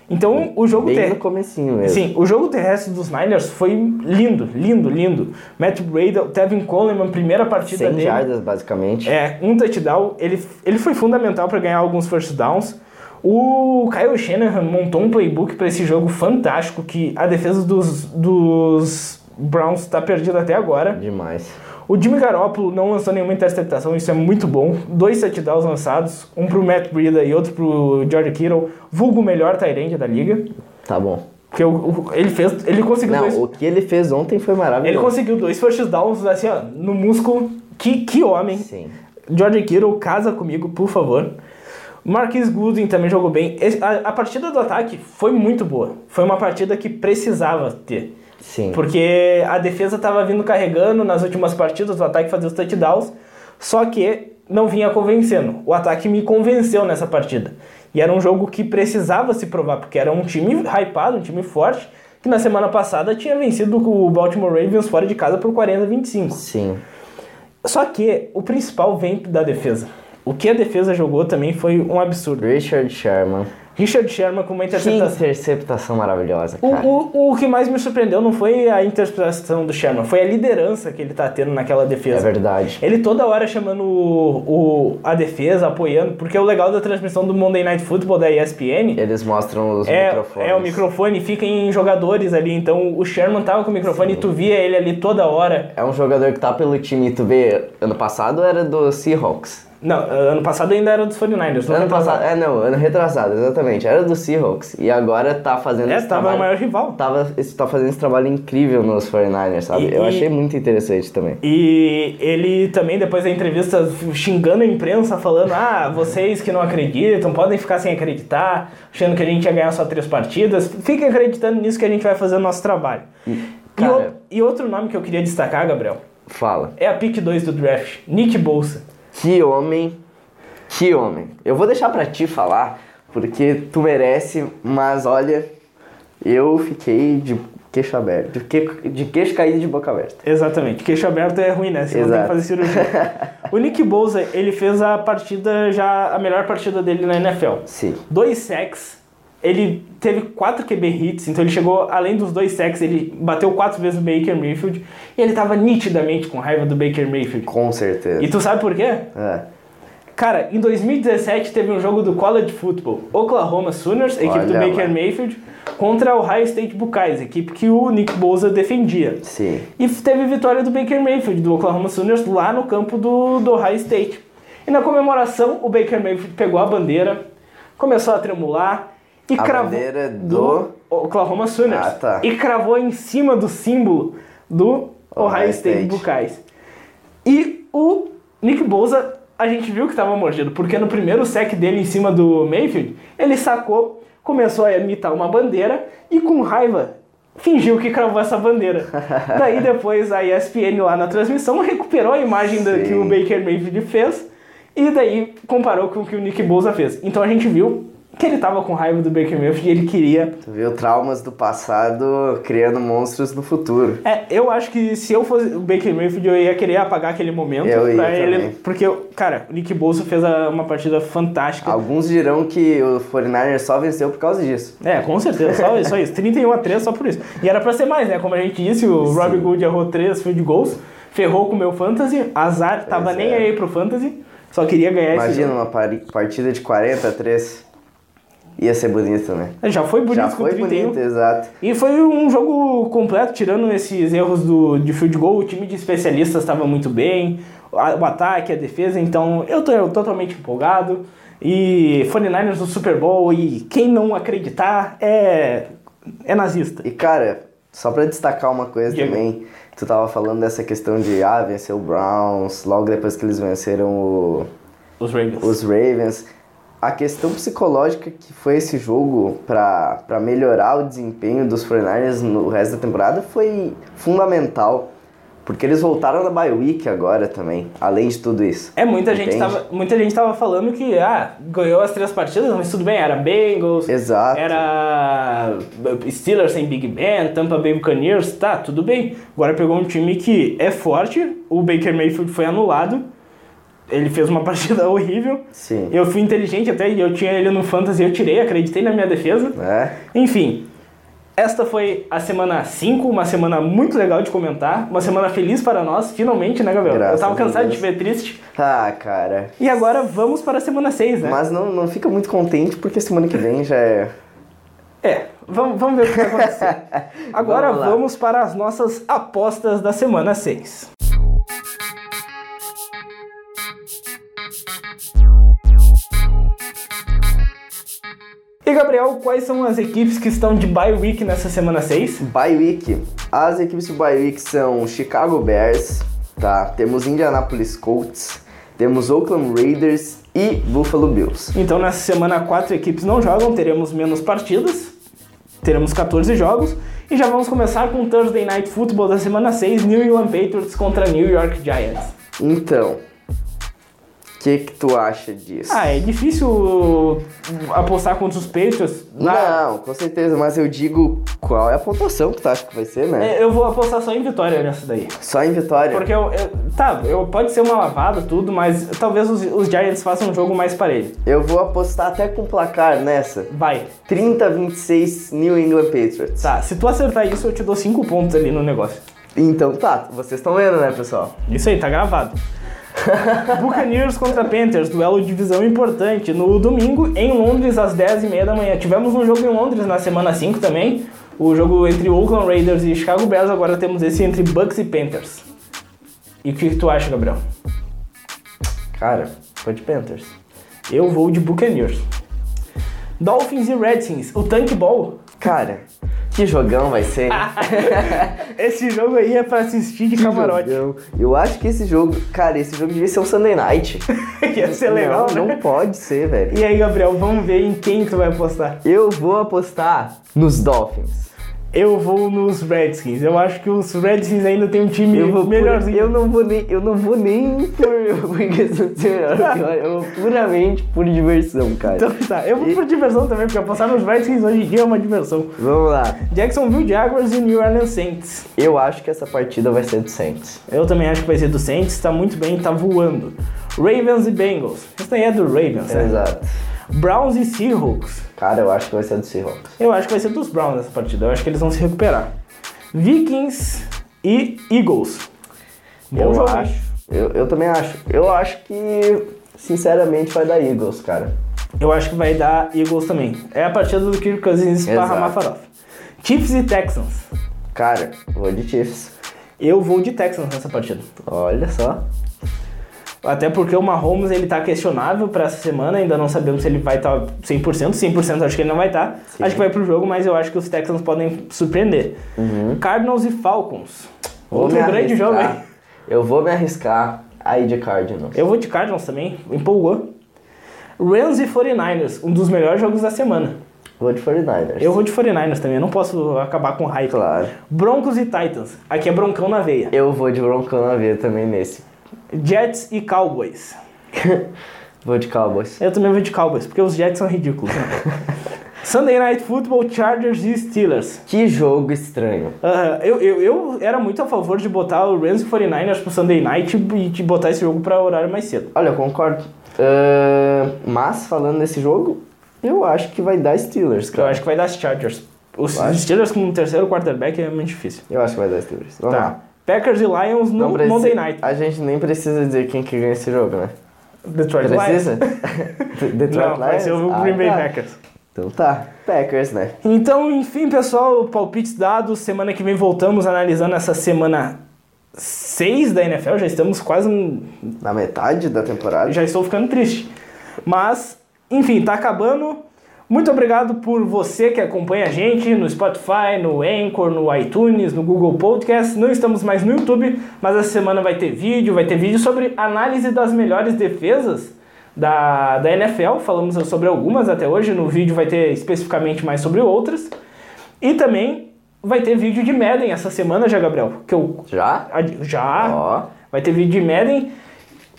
Então, o jogo Bem ter- no comecinho mesmo. Sim, o jogo terrestre dos Niners foi lindo, lindo, lindo. Matt Breda, o Tevin Coleman, primeira partida 100 dele. jardas, basicamente. É, um touchdown. Ele, ele foi fundamental para ganhar alguns first downs. O Kyle Shanahan montou um playbook para esse jogo fantástico que a defesa dos, dos Browns está perdida até agora. Demais. O Jimmy Garoppolo não lançou nenhuma interceptação, isso é muito bom. Dois touchdowns lançados, um pro Matt Breida e outro pro George Kittle, vulgo o melhor tight da liga. Tá bom. Porque o, o- ele fez, ele conseguiu dois, Não, o que ele fez ontem foi ele maravilhoso. conseguiu dois first downs assim, ó, no músculo. Que, que homem. Sim. George Kittle, casa comigo, por favor. Marquis Goodwin também jogou bem. A, a partida do ataque foi muito boa. Foi uma partida que precisava ter. Sim. Porque a defesa estava vindo carregando nas últimas partidas, o ataque fazia os touchdowns, só que não vinha convencendo. O ataque me convenceu nessa partida. E era um jogo que precisava se provar, porque era um time hypado, um time forte, que na semana passada tinha vencido o Baltimore Ravens fora de casa por 40 a 25. Sim. Só que o principal vem da defesa. O que a defesa jogou também foi um absurdo. Richard Sherman. Richard Sherman com uma Que interceptação. interceptação maravilhosa, O, cara. o, o que mais me surpreendeu não foi a interpretação do Sherman, foi a liderança que ele tá tendo naquela É defesa. verdade. Ele toda hora chamando o, o- a defesa, apoiando, porque o legal da transmissão do Monday Night Football da ESPN Eles mostram os é, microfones. é o microfone, fica em jogadores ali, então o Sherman tava com o microfone e tu via ele ali toda hora. É um jogador que tá pelo time, tu vê, ano passado era do Seahawks. Não, ano passado ainda era dos 49ers. não Ano passado, é não, ano retrasado, exatamente. Era do Seahawks. E agora tá fazendo É, esse tava trabalho. maior rival. Tava, tá fazendo esse trabalho incrível nos 49ers, sabe? E- Eu e- achei muito interessante também. E ele também, depois da entrevista, xingando a imprensa, falando: Ah, vocês que não acreditam, podem ficar sem acreditar, achando que a gente ia ganhar só três partidas. Fiquem acreditando nisso que a gente vai fazer o nosso trabalho. E, cara- o- e outro nome que eu queria destacar, Gabriel, Fala. é a pick 2 do draft, Nick Bolsa. Que homem, que homem. Eu vou deixar pra ti falar, porque tu merece, mas olha, eu fiquei de queixo aberto, de, que, de queixo caído de boca aberta. Exatamente, queixo aberto é ruim, né? Você não tem que Exato. fazer cirurgia. o Nick Bolsa, ele fez a partida já, a melhor partida dele na NFL. Sim. dois sacks. Ele teve quatro QB hits, então ele chegou, além dos dois sacks, ele bateu quatro vezes o Baker Mayfield. E ele tava nitidamente com raiva do Baker Mayfield. Com certeza. E tu sabe por quê? É. Cara, em 2017 teve um jogo do College Football. Oklahoma Sooners, equipe do Olha Baker lá. Mayfield, contra o Ohio State Buckeyes, equipe que o Nick Bosa defendia. Sim. E teve vitória do Baker Mayfield, do Oklahoma Sooners, lá no campo do, do Ohio State. E na comemoração, o Baker Mayfield pegou a bandeira, começou a tremular e A cravou... bandeira do- Oklahoma Sooners. Ah, tá. E cravou em cima do símbolo do Ohio, State, State. Buckeyes. E o Nick Bosa, a gente viu que estava mordido, porque no primeiro sec dele em cima do Mayfield, ele sacou, começou a imitar uma bandeira e com raiva fingiu que cravou essa bandeira. Daí depois a ESPN lá na transmissão recuperou a imagem da, que o Baker Mayfield fez e daí comparou com o que o Nick Bosa fez. Então a gente viu que ele tava com raiva do Baker Mayfield e ele queria. Tu viu traumas do passado criando monstros no futuro. É, eu acho que se eu fosse o Baker Mayfield, eu ia querer apagar aquele momento Eu ia ele. também. Porque, cara, o Nick Bolsa fez uma partida fantástica. Alguns dirão que o 49ers só venceu por causa disso. É, com certeza, só, só isso. 31 a 3 só por isso. E era pra ser mais, né? Como a gente disse, o Sim. Robbie Gould errou 3 field goals, ferrou com o meu fantasy, azar, tava Pois nem é. aí pro fantasy, só queria ganhar esse Imagina uma partida de 40 a 3. Ia ser bonito, né? Já foi bonito Já foi 31. bonito, exato. E foi um jogo completo, tirando esses erros do, de field goal, o time de especialistas estava muito bem, o ataque, a defesa, então eu tô totalmente empolgado. E 49ers no Super Bowl, e quem não acreditar é, é nazista. E cara, só pra destacar uma coisa Diga. também, tu tava falando dessa questão de ah, vencer o Browns, logo depois que eles venceram o, Os Ravens. os Ravens. A questão psicológica que foi esse jogo pra melhorar o desempenho dos 49ers no resto da temporada foi fundamental. Porque eles voltaram da bye week agora também, além de tudo isso. É, muita gente, tava, muita gente tava falando que, ah, ganhou as três partidas, mas tudo bem, era Bengals, Exato. era Steelers sem Big Ben, Tampa Bay Buccaneers, tá, tudo bem. Agora pegou um time que é forte, o Baker Mayfield foi anulado, ele fez uma partida horrível, Sim. eu fui inteligente até, e eu tinha ele no Fantasy, eu tirei, acreditei na minha defesa. É? Enfim, esta foi a semana 5, uma semana muito legal de comentar, uma semana feliz para nós, finalmente, né, Gabriel? Graças eu tava cansado de te ver triste. Ah, cara. E agora vamos para a semana 6, né? Mas não, não fica muito contente porque semana que vem já é. É, vamos, vamos ver o que vai acontecer. Agora Vamos vamos para as nossas apostas da semana 6. E Gabriel, quais são as equipes que estão de bye week nessa semana 6? Bye Week. As equipes de Bye Week são Chicago Bears, tá? Temos Indianapolis Colts, temos Oakland Raiders e Buffalo Bills. Então nessa semana quatro equipes não jogam, teremos menos partidas, teremos 14 jogos e já vamos começar com o Thursday Night Football da semana 6, New England Patriots contra New York Giants. Então, que que tu acha disso? Ah, é difícil apostar contra os Patriots. Na- Não, com certeza, mas eu digo qual é a pontuação que tu acha que vai ser, né? É, Eu vou apostar só em vitória nessa daí. Só em vitória. Porque eu, eu- tá, eu, pode ser uma lavada, tudo, mas talvez os, os Giants façam um jogo mais parelho. Eu vou apostar até com placar nessa. Vai. 30 a 26 New England Patriots. Tá, se tu acertar isso, eu te dou 5 pontos ali no negócio. Então tá, vocês estão vendo, né, pessoal? Isso aí, tá gravado. Buccaneers contra Panthers, duelo de divisão importante. No domingo, em Londres, às 10h30 da manhã. Tivemos um jogo em Londres na semana 5 também. O jogo entre Oakland Raiders e Chicago Bears. Agora temos esse entre Bucks e Panthers. E o que tu acha, Gabriel? Cara, foi de Panthers. Eu vou de Buccaneers. Dolphins e Redskins, o Tank Ball. Cara, que jogão vai ser. Esse jogo aí é pra assistir de camarote. Jogão. Eu acho que esse jogo, cara, esse jogo devia ser um Sunday Night. Ia ser legal, não, né? não pode ser, velho. E aí, Gabriel, vamos ver em quem tu vai apostar. Eu vou apostar nos Dolphins. Eu vou nos Redskins. Eu acho que os Redskins ainda tem um time Eu vou melhorzinho. Eu não vou nem, eu não vou nem por, por questão de ser melhor. Eu vou puramente por diversão, cara. Então tá, eu vou por diversão também, porque apostar nos Redskins hoje em dia é uma diversão. Vamos lá. Jacksonville Jaguars e New Orleans Saints. Eu acho que essa partida vai ser do Saints. Eu também acho que vai ser do Saints, tá muito bem, tá voando. Ravens e Bengals. Isso daí é do Ravens, né? Exato. Browns e Seahawks. Cara, eu acho que vai ser do Seahawks. Eu acho que vai ser dos Browns essa partida. Eu acho que eles vão se recuperar. Vikings e Eagles. Bom eu jogo, acho. Eu, eu também acho. Eu acho que, sinceramente, vai dar Eagles, cara. Eu acho que vai dar Eagles também. É a partida do Kirk Cousins Exato. barra Mafaroff. Chiefs e Texans. Cara, vou de Chiefs. Eu vou de Texans nessa partida. Olha só. Até porque o Mahomes ele tá questionável pra essa semana, ainda não sabemos se ele vai estar 100%, 100% acho que ele não vai estar. Sim. Acho que vai pro jogo, mas eu acho que os Texans podem surpreender. Cardinals e Falcons. Uhum. Vou Outro grande jogo aí. Eu vou me arriscar aí de Cardinals. Eu vou de Cardinals também, empolgou. Rams e 49ers, um dos melhores jogos da semana. Vou de 49ers. Eu vou de 49ers também, eu não posso acabar com hype. Claro. Broncos e Titans, aqui é broncão na veia. Eu vou de Broncão na veia também nesse. Jets e Cowboys. Vou de Cowboys. Eu também vou de Cowboys, porque os Jets são ridículos. Né? Sunday Night Football, Chargers e Steelers. Que jogo estranho. Uh, eu, eu, eu era muito a favor de botar o Rams e 49ers pro Sunday Night e de botar esse jogo para horário mais cedo. Olha, eu concordo. Uh, mas, falando nesse jogo, eu acho que vai dar Steelers, cara. Eu acho que vai dar Chargers. Os Steelers com o terceiro quarterback é muito difícil. Eu acho que vai dar Steelers. Vamos tá. lá. Packers e Lions no precisa- Monday Night. A gente nem precisa dizer quem que ganha esse jogo, né? Detroit Precisa? Lions. Detroit Não, vai ser o Ah, Green Bay tá. Packers. Então tá, Packers, né? Então, enfim, pessoal, palpites dados. Semana que vem voltamos analisando essa semana 6 da NFL. Já estamos quase Na metade da temporada. já estou ficando triste. Mas, enfim, tá acabando. Muito obrigado por você que acompanha a gente no Spotify, no Anchor, no iTunes, no Google Podcast. Não estamos mais no YouTube, mas essa semana vai ter vídeo, vai ter vídeo sobre análise das melhores defesas da, da NFL. Falamos sobre algumas até hoje, no vídeo vai ter especificamente mais sobre outras. E também vai ter vídeo de Madden essa semana já, Gabriel. Que eu Já? já Ó. vai ter vídeo de Madden.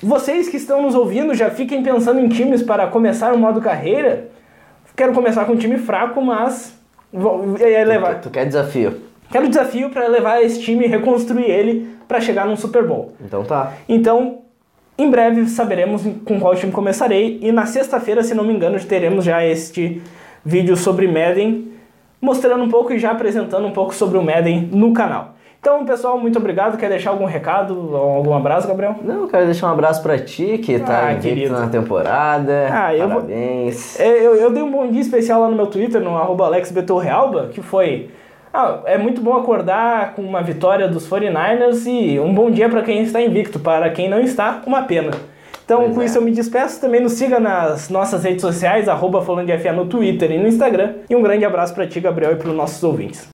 Vocês que estão nos ouvindo já fiquem pensando em times para começar o modo carreira. Quero começar com um time fraco, mas vou é, levar. Tu quer desafio? Quero desafio para levar esse time e reconstruir ele para chegar num Super Bowl. Então tá. Então, em breve saberemos com qual time começarei e na sexta-feira, se não me engano, teremos já este vídeo sobre Madden, mostrando um pouco e já apresentando um pouco sobre o Madden no canal. Então, pessoal, muito obrigado. Quer deixar algum recado, algum abraço, Gabriel? Não, eu quero deixar um abraço pra ti, que tá Ah, querido. na temporada. Ah, eu vou- Parabéns. É, Eu, eu dei um bom dia especial lá no meu Twitter, no arroba AlexBetorrealba, que foi... Ah, é muito bom acordar com uma vitória dos 49ers e um bom dia para quem está invicto, para quem não está, uma pena. Então, Pois com é. isso eu me despeço. Também nos siga nas nossas redes sociais, arroba no Twitter e no Instagram. E um grande abraço para ti, Gabriel, e para os nossos ouvintes.